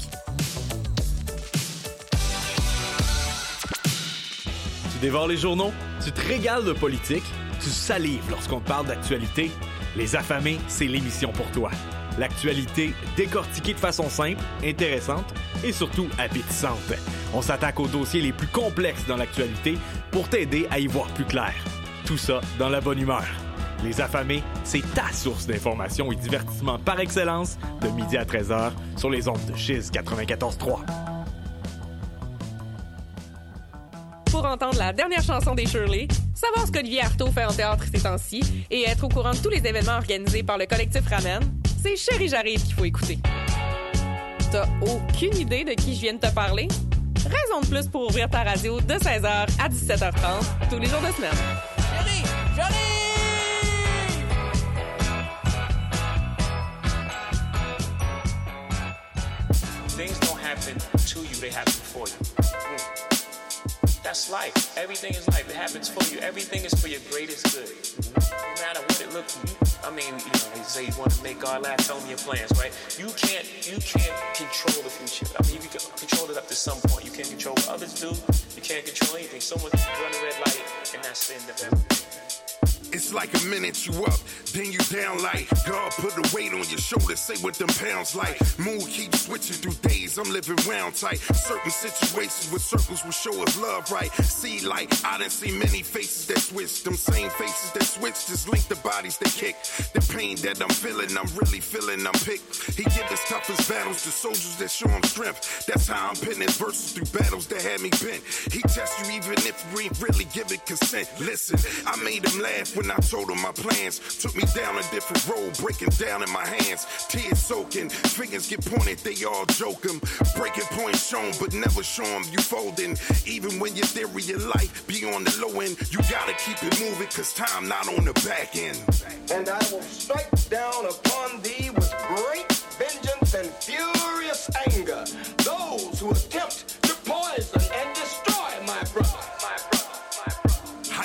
Tu dévores les journaux, tu te régales de politique, tu salives lorsqu'on parle d'actualité. Les affamés, c'est l'émission pour toi. L'actualité décortiquée de façon simple, intéressante et surtout appétissante. On s'attaque aux dossiers les plus complexes dans l'actualité pour t'aider à y voir plus clair. Tout ça dans la bonne humeur. Les affamés, c'est ta source d'information et divertissement par excellence de midi à 13h sur les ondes de Chiz 94.3. pour entendre la dernière chanson des Shirley, savoir ce qu'Olivier Artaud fait en théâtre ces temps-ci et être au courant de tous les événements organisés par le collectif Ramen, c'est Chéri J'arrive qu'il faut écouter. T'as aucune idée de qui je viens de te parler? Raison de plus pour ouvrir ta radio de 16h à 17h30 tous les jours de semaine. To you, they happen for you. Mm. That's life. Everything is life. It happens for you. Everything is for your greatest good. No matter what it looks I mean, you know, they say you want to make God laugh, tell me your plans, right? You can't you can't control the future. I mean, you can control it up to some point. You can't control what others do. You can't control anything. Someone run a red light, and that's the end of everything. It's like a minute you up, then you down like God put a weight on your shoulders, say what them pounds like. Mood keeps switching through days, I'm living round tight. Certain situations with circles will show us love right. See, like, I done see many faces that switch. Them same faces that switch just link the bodies they kick. The pain that I'm feeling, I'm really feeling, I'm picked. He give his toughest battles to soldiers that show him strength. That's how I'm pinning verses through battles that had me bent. He tests you even if we ain't really giving consent. Listen, I made him laugh when I told him my plans. Took me down a different road, breaking down in my hands. Tears soaking, fingers get pointed, they all joke him. Breaking points shown, but never show him you folding. Even when your theory of life be on the low end, you gotta keep it moving, cause time not on the back end. And I will strike down upon thee with great vengeance and furious anger those who attempt to poison and destroy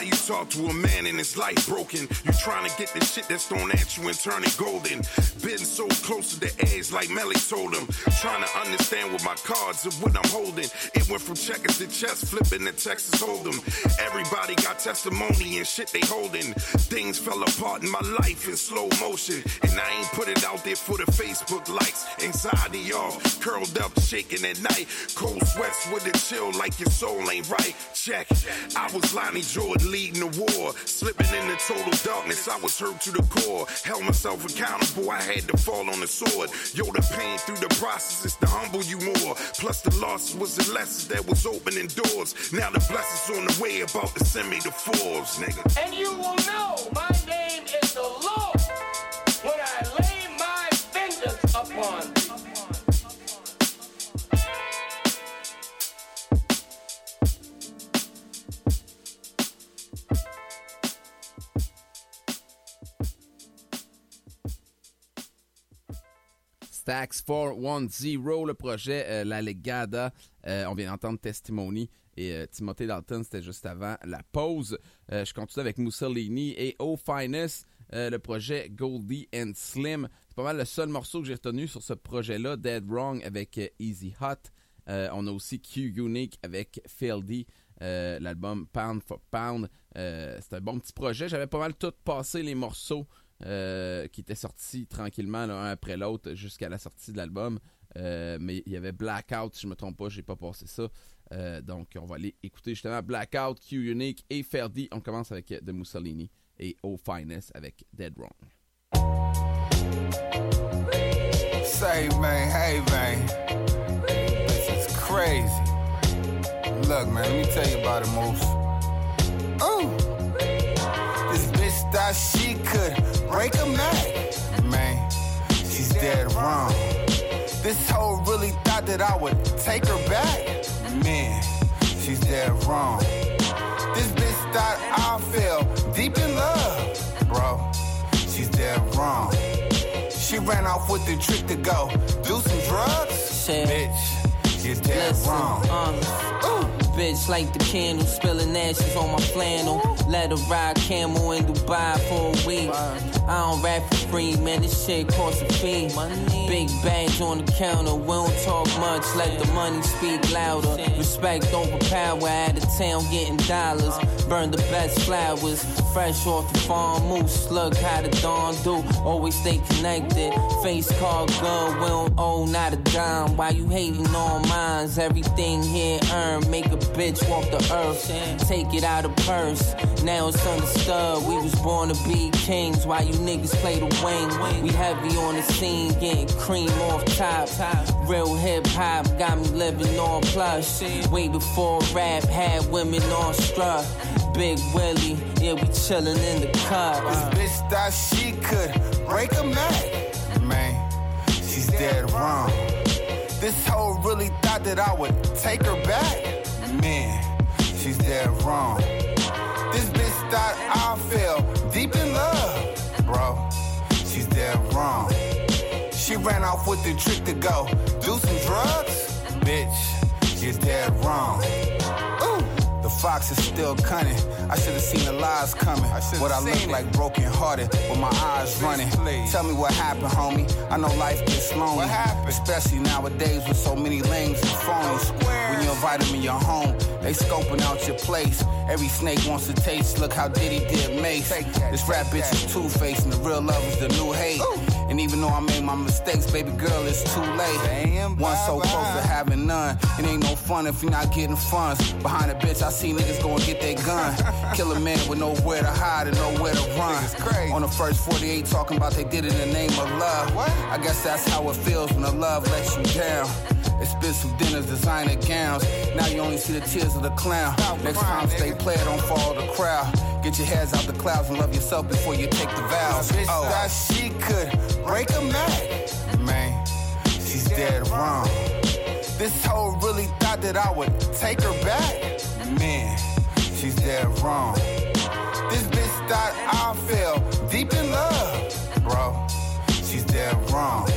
you talk to a man and his life broken? You trying to get the shit that's thrown at you and turn it golden. Been so close to the edge, like Melly told him. Trying to understand what my cards and what I'm holding. It went from checkers to chess, flipping to Texas Hold'em. Everybody got testimony and shit they holding. Things fell apart in my life in slow motion. And I ain't put it out there for the Facebook likes. Anxiety off, curled up, shaking at night. Cold sweats with a chill like your soul ain't right. Check. I was Lonnie Jordan leading the war. Slipping into total darkness, I was hurt to the core. Held myself accountable, I had to fall on the sword. Yo, the pain through the process is to humble you more. Plus the loss was the lesson that was opening doors. Now the blessings on the way about to send me to Forbes, nigga. And you will know my Stax 410, le projet euh, La Legada. Euh, on vient d'entendre Testimony et euh, Timothy Dalton, c'était juste avant la pause. Euh, je continue avec Mussolini et Oh Finest, le projet Goldie and Slim. C'est pas mal le seul morceau que j'ai retenu sur ce projet-là, Dead Wrong avec Easy Hot. On a aussi Q Unique avec Phil D. L'album Pound for Pound. C'est un bon petit projet. J'avais pas mal tout passé les morceaux euh, qui étaient sortis tranquillement l'un après l'autre jusqu'à la sortie de l'album. Euh, mais il y avait Blackout, si je me trompe pas, j'ai pas passé ça. Euh, donc on va aller écouter justement Blackout, Q Unique et Ferdi. On commence avec The Mussolini et O Finest avec Dead Wrong. Say, man, hey, man. This is crazy. Look, man, let me tell you about it, Moose. Ooh. Thought she could break a Mac. Man, she's dead wrong. This hoe really thought that I would take her back. Man, she's dead wrong. This bitch thought I fell deep in love, bro. She's dead wrong. She ran off with the trick to go do some drugs. Bitch, you're dead Listen, wrong. uh, Bitch like the candle, spilling ashes on my flannel. Let her ride camel in Dubai for a week. I don't rap for free, man. This shit costs a fee. Big bags on the counter, we don't talk much. Let the money speak louder. Respect over power, out of town getting dollars. Burn the best flowers, fresh off the farm. Moose, look how the dawn do. Always stay connected. Face card good, we don't owe not a dime. Why you hating on mines? Everything here earned. Make a bitch walk the earth. Take it out of purse. Now it's understood. We was born to be kings. Why you niggas play the wing? We heavy on the scene, getting cream off top. Real hip hop got me living on plush. Way before rap had women on struck. Big Willie, yeah, we chillin' in the cut. This bitch thought she could break a Mac. Man, she's dead wrong. This hoe really thought that I would take her back. Man, she's dead wrong. This bitch thought I fell deep in love, bro. She's dead wrong. She ran off with the trick to go do some drugs. Bitch, you're dead wrong. Ooh. Fox is still cunning. I should have seen the lies coming. what I look like broken hearted with my eyes running. Tell me what happened, homie. I know life gets lonely. What happened? Especially nowadays with so many lanes and phones. When you invite them in your home, they scoping out your place. Every snake wants to taste. Look how Diddy did Mace. This rap bitch is two faced and the real love is the new hate. And even though I made my mistakes, baby girl, it's too late. One so close to having none. It ain't no fun if you're not getting funds. Behind a bitch, I see niggas go and get their gun. Kill a man with nowhere to hide and nowhere to run. On the first 48, talking about they did it in the name of love. I guess that's how it feels when the love lets you down. Expensive dinners, designer gowns. Now you only see the tears of the clown. Next time, stay player, don't follow the crowd. Get your heads out the clouds and love yourself before you take the vows. Bitch oh. thought she could break a Mac. Man, she's dead wrong. This hoe really thought that I would take her back. Man, she's dead wrong. This bitch thought I fell deep in love, bro. She's dead wrong.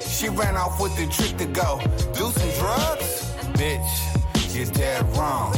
She ran off with the trick to go do some drugs. Bitch, you're dead wrong.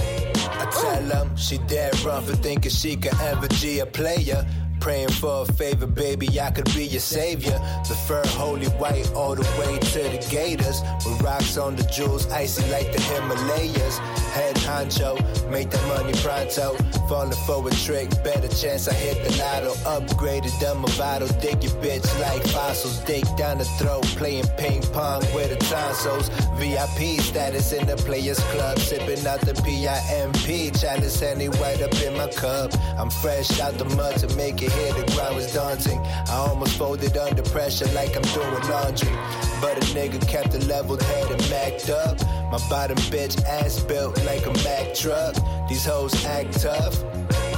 I tell them she dead wrong for thinking she could ever be a player. Praying for a favor, baby, I could be your savior. The fur holy white all the way to the gators. With rocks on the jewels, icy like the Himalayas. Head honcho, make that money pronto. Falling for a trick, better chance I hit the lotto. Upgraded Movado, dig your bitch like fossils. Dig down the throat, playing ping pong with the tonsils. VIP status in the Players Club, sipping out the PIMP. Chalice Henny right up in my cup. I'm fresh out the mud to make it here, the ground was daunting. I almost folded under pressure like I'm doing laundry. But a nigga kept a level head and macked up. My bottom bitch ass built like a Mack truck. These hoes act tough.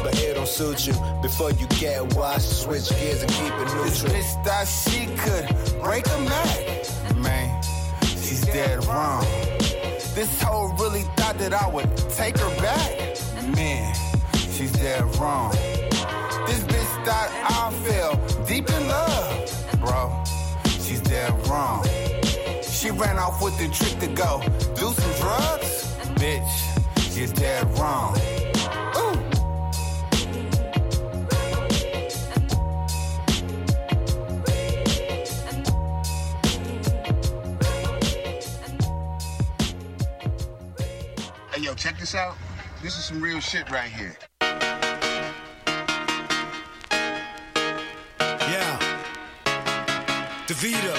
But it don't suit you. Before you get washed, switch gears and keep it neutral. This bitch thought she could break a Mac. Man, she's dead wrong. This hoe really thought that I would take her back. Man, she's dead wrong. Thought I fell deep in love, bro. She's dead wrong. She ran off with the trick to go do some drugs. Bitch, you're dead wrong. Yo, check this out. This is some real shit right here. Davida.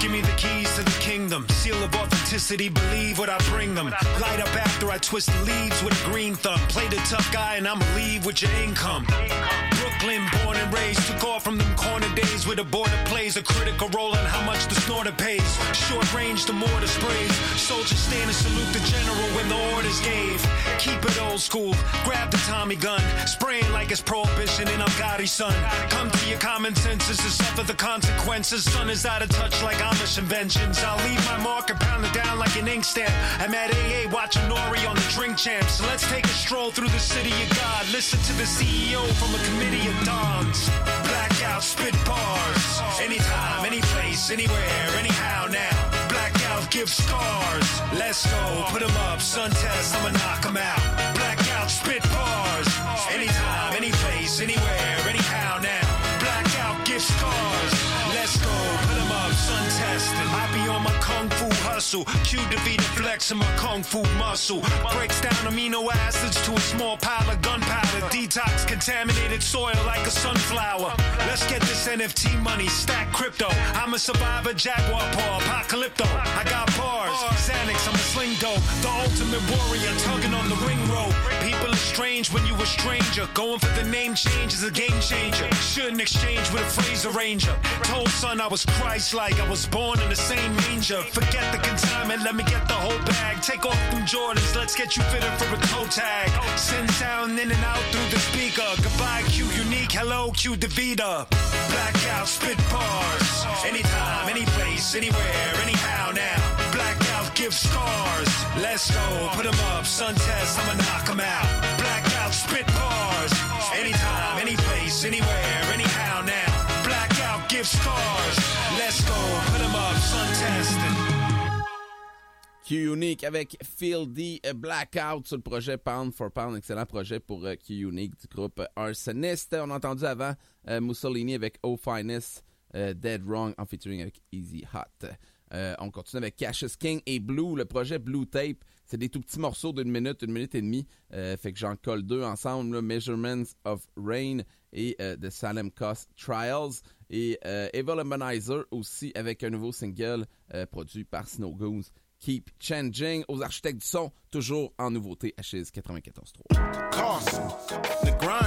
Give me the keys to the kingdom. Seal of authenticity, believe what I bring them. Light up after I twist the leaves with a green thumb. Play the tough guy and I'ma leave with your income. Brooklyn, born and raised, took off from them corner days where the border plays a critical role in how much the snorter pays. Short range, the mortar sprays. Soldiers stand and salute the general when the orders gave. Keep it old school, grab the Tommy gun, spraying like it's prohibition in Gotti, son. Come to your common senses to suffer the consequences. Sun is out of touch like Amish inventions. I'll leave my mark and pound it down like an ink stamp. I'm at AA watching Nori on the drink champs. So let's take a stroll through the city of God. Listen to the CEO from a committee of dons. Blackout, spit bars. Anytime, any place, anywhere, anyhow now. Give scars. Let's go, put 'em up, sun test, I'ma knock knock 'em out. Blackout, spit bars. Anytime, any place, anywhere, anyhow now. Blackout, give scars. Let's go, put 'em up, sun testing. I be on my kung fu hustle. Q defeated flex in my kung fu muscle. Breaks down amino acids to a small pile of gunpowder. Detox contaminated soil like a sunflower. Let's get this NFT money, stack crypto. I'm a survivor, jaguar paw, apocalypto. I got bars, Xanax, I'm a sling dope. The ultimate warrior, tugging on the ring rope. Strange when you a stranger. Going for the name change is a game changer. Shouldn't exchange with a phrase arranger. Told son I was Christ-like, I was born in the same manger. Forget the consignment, let me get the whole bag. Take off them Jordans, let's get you fitted for a toe tag. Send sound in and out through the speaker. Goodbye, Q Unique, hello, Q Davida. Blackout, spit bars. Anytime, any place, anywhere, anyhow now. Blackout, give scars. Let's go, put 'em up, sun test, I'ma knock 'em out. Blackout, spit bars. Anytime, any place, anywhere, anyhow now. Blackout, give scars. Let's go, put 'em up, sun testing. Q Unique avec Phil D Blackout sur le projet Pound for Pound. Excellent projet pour euh, Q Unique du groupe Arsonist. On a entendu avant euh, Mussolini avec O Finest, euh, Dead Wrong en featuring avec Easy Hot. On continue avec Cassius King et Blue, le projet Blue Tape. C'est des tout petits morceaux d'une minute, une minute et demie. Euh, fait que j'en colle deux ensemble, Measurements of Rain et euh, The Salem Cost Trials. Et euh, Evil aussi avec un nouveau single euh, produit par Snow Goons. Keep Changing aux architectes du son, toujours en nouveauté à CHYZ 94.3. Carson.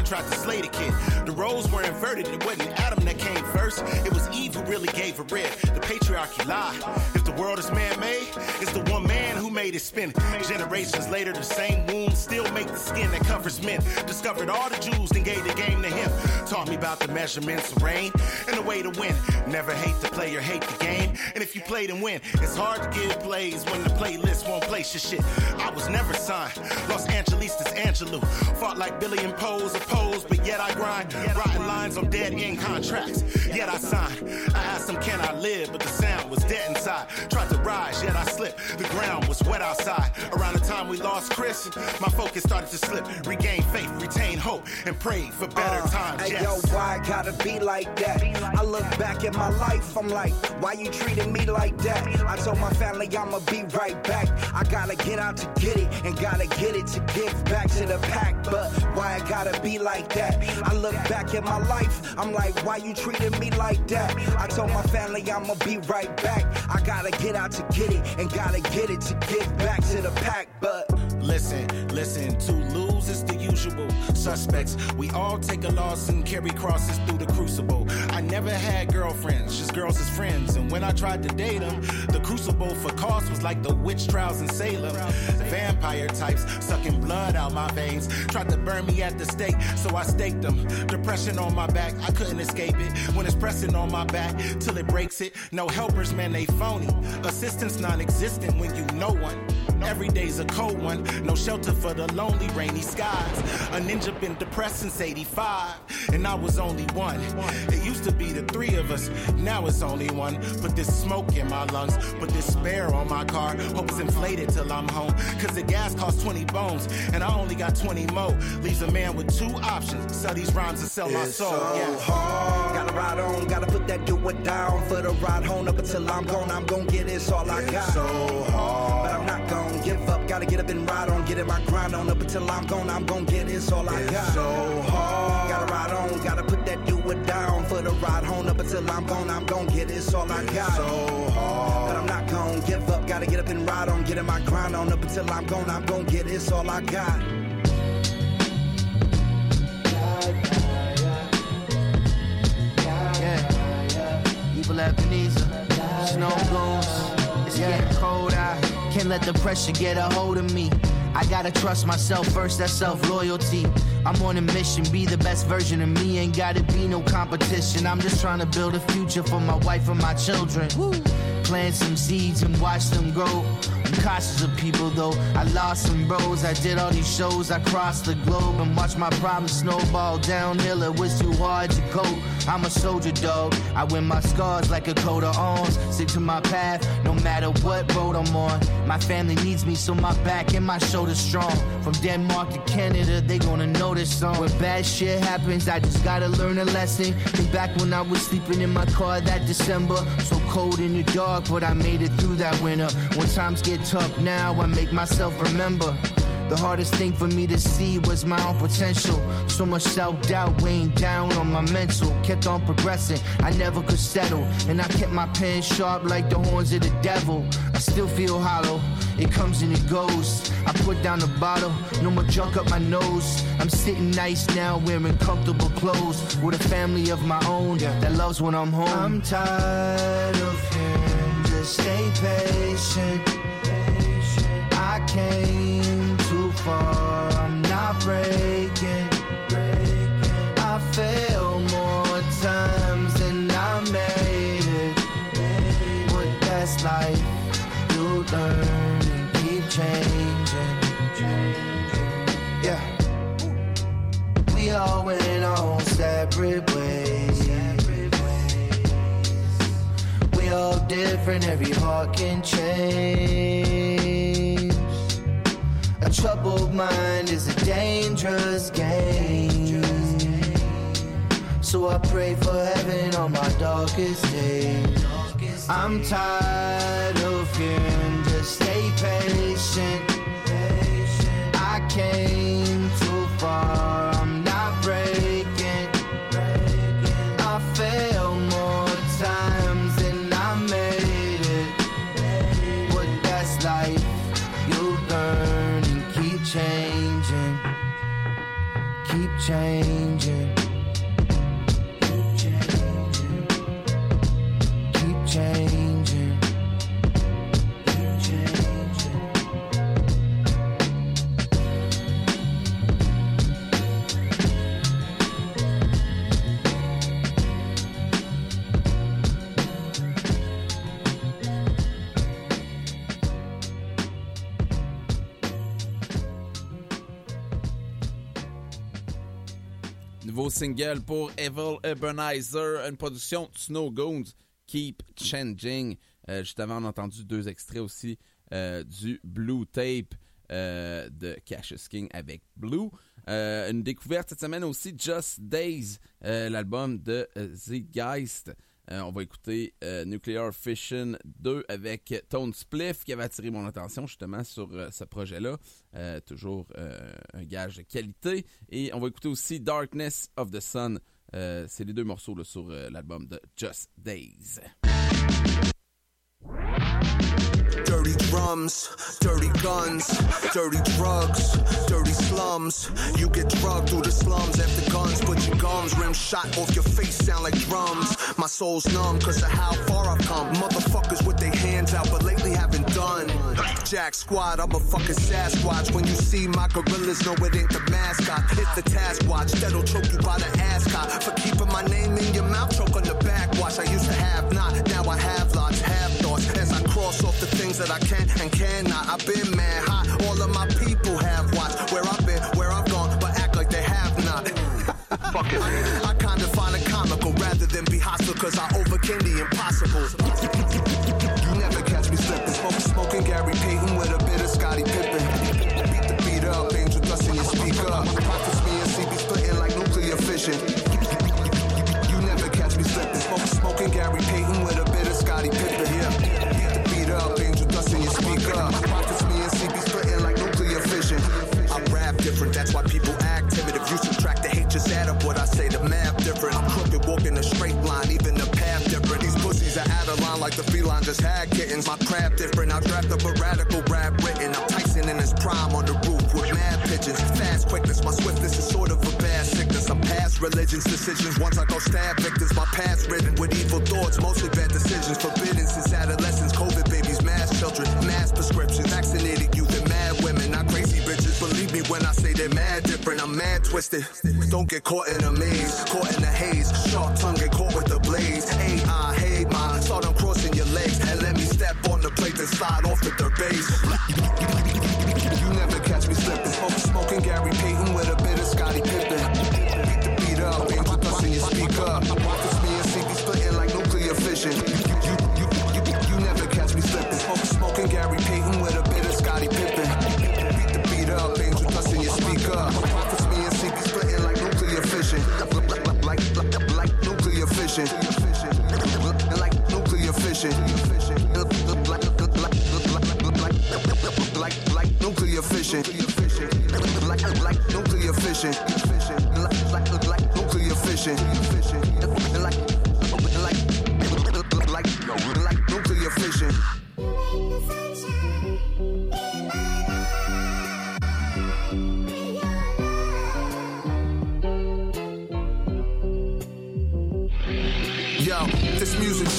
Tried to slay the kid. The roles were inverted. It wasn't Adam that came first. It was Eve who really gave a rib. The patriarchy lied. If the world is man-made, it's the one man who made it spin. Generations later, the same wounds still make the skin that covers men. Discovered all the Jews, then gave the game to him. Taught me about the measurements of rain and the way to win. Never hate the player, hate the game. And if you play and win, it's hard to give plays when the playlist won't place your shit. I was never signed. Los Angeles is Angelou. Fought like Billy and Pose, opposed, but yet I grind. Writing lines on dead end contracts, yet I sign. I asked him, can I live? But the sound was dead inside. Tried to rise, yet I slipped. The ground was wet outside. Around the time we lost Chris, my focus started to slip. Regain faith, retain hope, and pray for better Uh, times. Hey, yes. yo, why it gotta be like that? I look back at my life, I'm like, why you treating me like that? I told my family I'ma be right back. I gotta get out to get it, and gotta get it to give back to the pack. But why I gotta be like that? I look back at my life, I'm like, why you treating me like that? I told my family I'ma be right back. I gotta get out to get it, and gotta get it to give back to the pack. But Listen, listen, to lose is the usual suspects. We all take a loss and carry crosses through the crucible. I never had girlfriends, just girls as friends. And when I tried to date them, the crucible for cost was like the witch trials in Salem. Vampire types sucking blood out my veins. Tried to burn me at the stake, so I staked them. Depression on my back, I couldn't escape it. When it's pressing on my back till it breaks it. No helpers, man, they phony. Assistance non existent when you know one. Every day's a cold one. No shelter for the lonely, rainy skies. A ninja been depressed since 85, and I was only one. It used to be the three of us, now it's only one. Put this smoke in my lungs, put this spare on my car. Hope it's inflated till I'm home. Cause the gas costs 20 bones, and I only got 20 mo. Leaves a man with two options sell these rhymes and sell my It's soul. so yeah. hard. Gotta ride on, gotta put that do it down for the ride home up until I'm gone. I'm gonna get it's all I got. so hard. But I'm not gonna give up. Gotta get up and ride on, get in my grind on up until I'm gone. I'm gonna get it's all I got. so hard. Gotta ride on, gotta put that do it down for the ride home up until I'm gone. I'm gonna get it's all I got. so hard. But I'm not gonna give up. Gotta get up and ride on, get in my grind on up until I'm gone. I'm gonna get it's all I got. Yeah. Evil Ebenezer, snow goons. It's getting cold out. Can't let the pressure get a hold of me. I gotta trust myself first, that's self loyalty. I'm on a mission, be the best version of me. Ain't gotta be no competition. I'm just trying to build a future for my wife and my children. Plant some seeds and watch them grow. I'm cautious of people though. I lost some bros. I did all these shows. I crossed the globe and watched my problems snowball downhill. It was too hard to cope. I'm a soldier dog. I wear my scars like a coat of arms. Stick to my path no matter what road I'm on. My family needs me, so my back and my shoulders strong. From Denmark to Canada, they gonna this song. When bad shit happens, I just gotta learn a lesson. Think back when I was sleeping in my car that December. So cold in the dark, but I made it through that winter. When times get tough now, I make myself remember. The hardest thing for me to see was my own potential. So much self doubt weighing down on my mental. Kept on progressing, I never could settle. And I kept my pen sharp like the horns of the devil. I still feel hollow, it comes and it goes. I put down the bottle, no more junk up my nose. I'm sitting nice now, wearing comfortable clothes. With a family of my own that loves when I'm home. I'm tired of just stay patient. I came too far, I'm not breaking. I failed more times than I made it. But that's life, you learn and keep changing. Yeah. We all went our separate ways. Different, every heart can change. A troubled mind is a dangerous game. So I pray for heaven on my darkest days. I'm tired of hearing just stay patient. I came too far, single pour Evil Urbanizer, une production Snow Goons, Keep Changing. Euh, on a entendu deux extraits aussi euh, du Blue Tape euh, de Cassius King avec Blue. Euh, une découverte cette semaine aussi, Just Days, l'album de euh, Zeitgeist. Euh, on va écouter euh, Nuclear Fission 2 avec Tone Spliff qui avait attiré mon attention justement sur euh, ce projet-là. Toujours un gage de qualité. Et on va écouter aussi Darkness of the Sun. C'est les deux morceaux là, sur l'album de Just Days. Dirty drums, dirty guns, dirty drugs, dirty slums. You get drugged through the slums after guns, but your gums rim shot off your face sound like drums. My soul's numb cause of how far I've come. Motherfuckers with their hands out, but lately haven't done. Jack Squad, I'm a fucking Sasquatch. When you see my gorillas, know it ain't the mascot. It's the task watch that'll choke you by the ascot. For keeping my name in your mouth, choke on the backwash. I used to have not, now I have on as I cross off the things that I can and cannot. I've been mad hot. All of my people have watched where I've been, where I've gone, but act like they have not. Fuck it. I, I kinda find it comical rather than be hostile, cause I overcame the impossible. you never catch me slipping. Smoke, smoking Gary Payton with a bit of Scottie Pippen. Beat the beat up, angel dust in your speaker. Prophets me and CB splitting like nuclear fission. You, you never catch me slipping. Smoke, smoking Gary Payton with a bit of Scottie Pippen. Different, that's why people act timid. If you subtract the hate, just add up what I say. The math different. I'm crooked, walking a straight line, even the path different. These pussies are out of line like the feline just had kittens. My craft different. I draft up a radical rap written. I'm Tyson in his prime on the roof with mad pigeons. Fast quickness, my swiftness is sort of a bad sickness. I'm past religions, decisions. Once I go stab victims, my past ridden with evil thoughts, mostly bad decisions. Forbidden since adolescence, COVID babies, mass children, mass prescriptions, vaccinated youth when I say they're mad different. I'm mad twisted. Don't get caught in a maze, caught in the haze. Sharp tongue get caught with the blaze. Hey, I hate my start uncrossing your legs and let me step on the plate and slide off the dirt base. You never catch me slipping. Smoking Gary Payton fission. Like nuclear fission. Nuclear. Like, like nuclear fission. Like, like, like nuclear fission.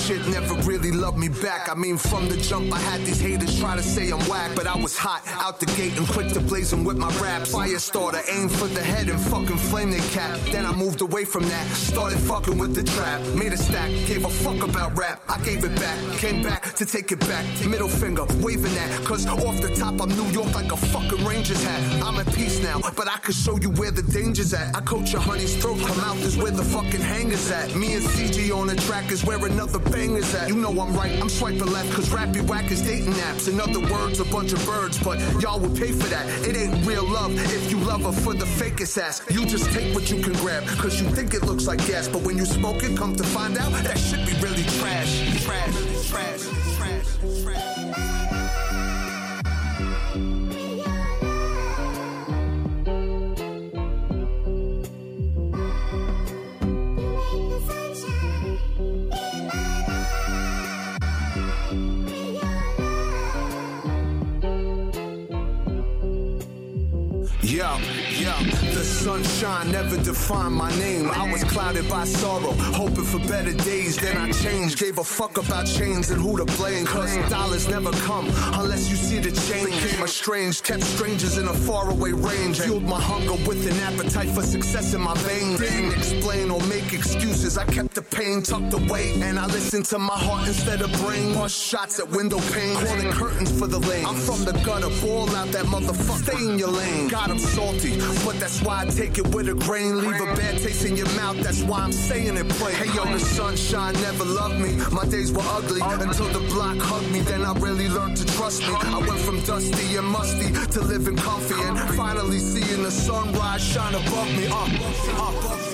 Shit never really loved me back. I mean, from the jump, I had these haters try to say I'm whack, but I was hot out the gate and quick to blaze 'em with my raps. Fire starter, aim for the head and fucking flame their cap. Then I moved away from that, started fucking with the trap. Made a stack, gave a fuck about rap. I gave it back, came back to take it back. Middle finger, waving that, cause off the top, I'm New York like a fucking Rangers hat. I'm at peace now, but I can show you where the danger's at. I coach your honey's throat, her mouth is where the fucking hangers at. Me and CG on the track is where another banger's at. You know I'm right, I'm swiping left, cause rappy whack is dating apps. In other words, a bunch of birds, but y'all will pay for that. It ain't real love if you love her for the fakest ass. You just take what you can grab, cause you think it looks like gas, but when you smoke it, come to find out, that shit be really trash. Trash, trash, trash, trash. Sunshine never defined my name. I was clouded by sorrow, hoping for better days. Then I changed, gave a fuck about chains and who to blame. Cause dollars never come unless you see the change. Became estranged, kept strangers in a faraway range. Fueled my hunger with an appetite for success in my veins. Didn't explain or make excuses. I kept the pain tucked away. And I listened to my heart instead of brain. Bust shots at window panes, calling curtains for the lane. I'm from the gutter, ball out that motherfucker. Stay in your lane. God, I'm salty, but that's why I take it with a grain. Leave a bad taste in your mouth, that's why I'm saying it plain. Hey yo, the sunshine never loved me. My days were ugly until the block hugged me. Then I really learned to trust me. I went from dusty and musty to living comfy and finally seeing the sunrise shine above me. Up, up, up,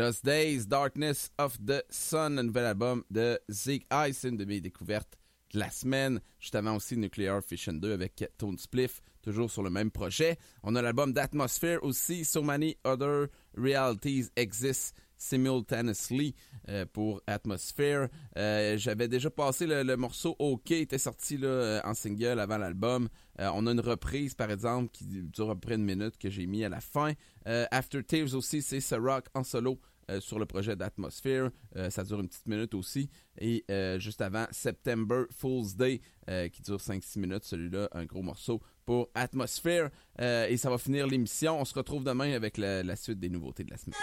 Just Days, Darkness of the Sun, un nouvel album de Zeke Ice, une de mes découvertes de la semaine. Juste avant aussi Nuclear Fission 2 avec Tone Spliff, toujours sur le même projet. On a l'album d'Atmosphere aussi, So Many Other Realities Exist Simultaneously euh, pour Atmosphere. Euh, J'avais déjà passé le, morceau OK, était sorti euh, en single avant l'album. On a une reprise, par exemple, qui dure à peu près une minute que j'ai mis à la fin. After Tears aussi, c'est ce rock en solo sur le projet d'Atmosphere. Euh, ça dure une petite minute aussi. Et euh, juste avant, September Fool's Day, euh, qui dure 5-6 minutes. Celui-là, un gros morceau pour Atmosphere. Euh, et ça va finir l'émission. On se retrouve demain avec la, la suite des nouveautés de la semaine.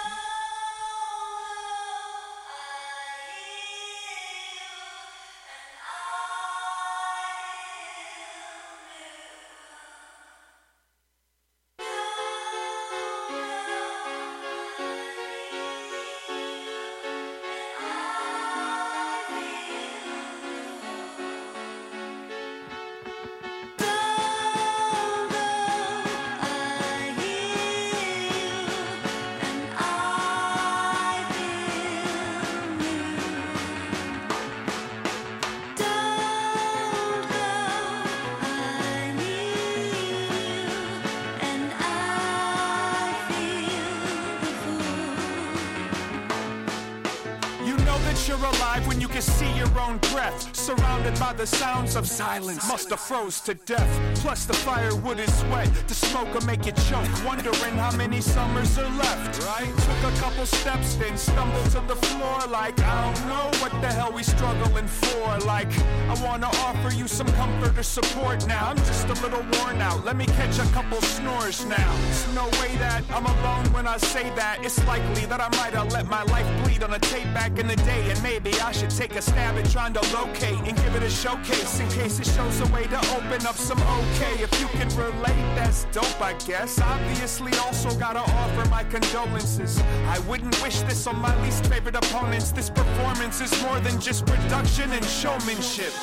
Can see your own breath. Surrounded by the sounds of silence. Must have froze to death. Plus the firewood is wet. The smoke will make you choke. Wondering how many summers are left. Right? Took a couple steps, then stumbled to the floor. Like, I don't know what the hell we struggling for. Like, I wanna offer you some comfort or support now. I'm just a little worn out. Let me catch a couple snores now. There's no way that I'm alone when I say that. It's likely that I might have let my life bleed on a tape back in the day. And maybe I should take a stab at trying to locate and give it a showcase in case it shows a way to open up some okay. If you can relate, that's dope, I guess. Obviously, also gotta offer my condolences. I wouldn't wish this on my least favorite opponents. This performance is more than just production and showmanship.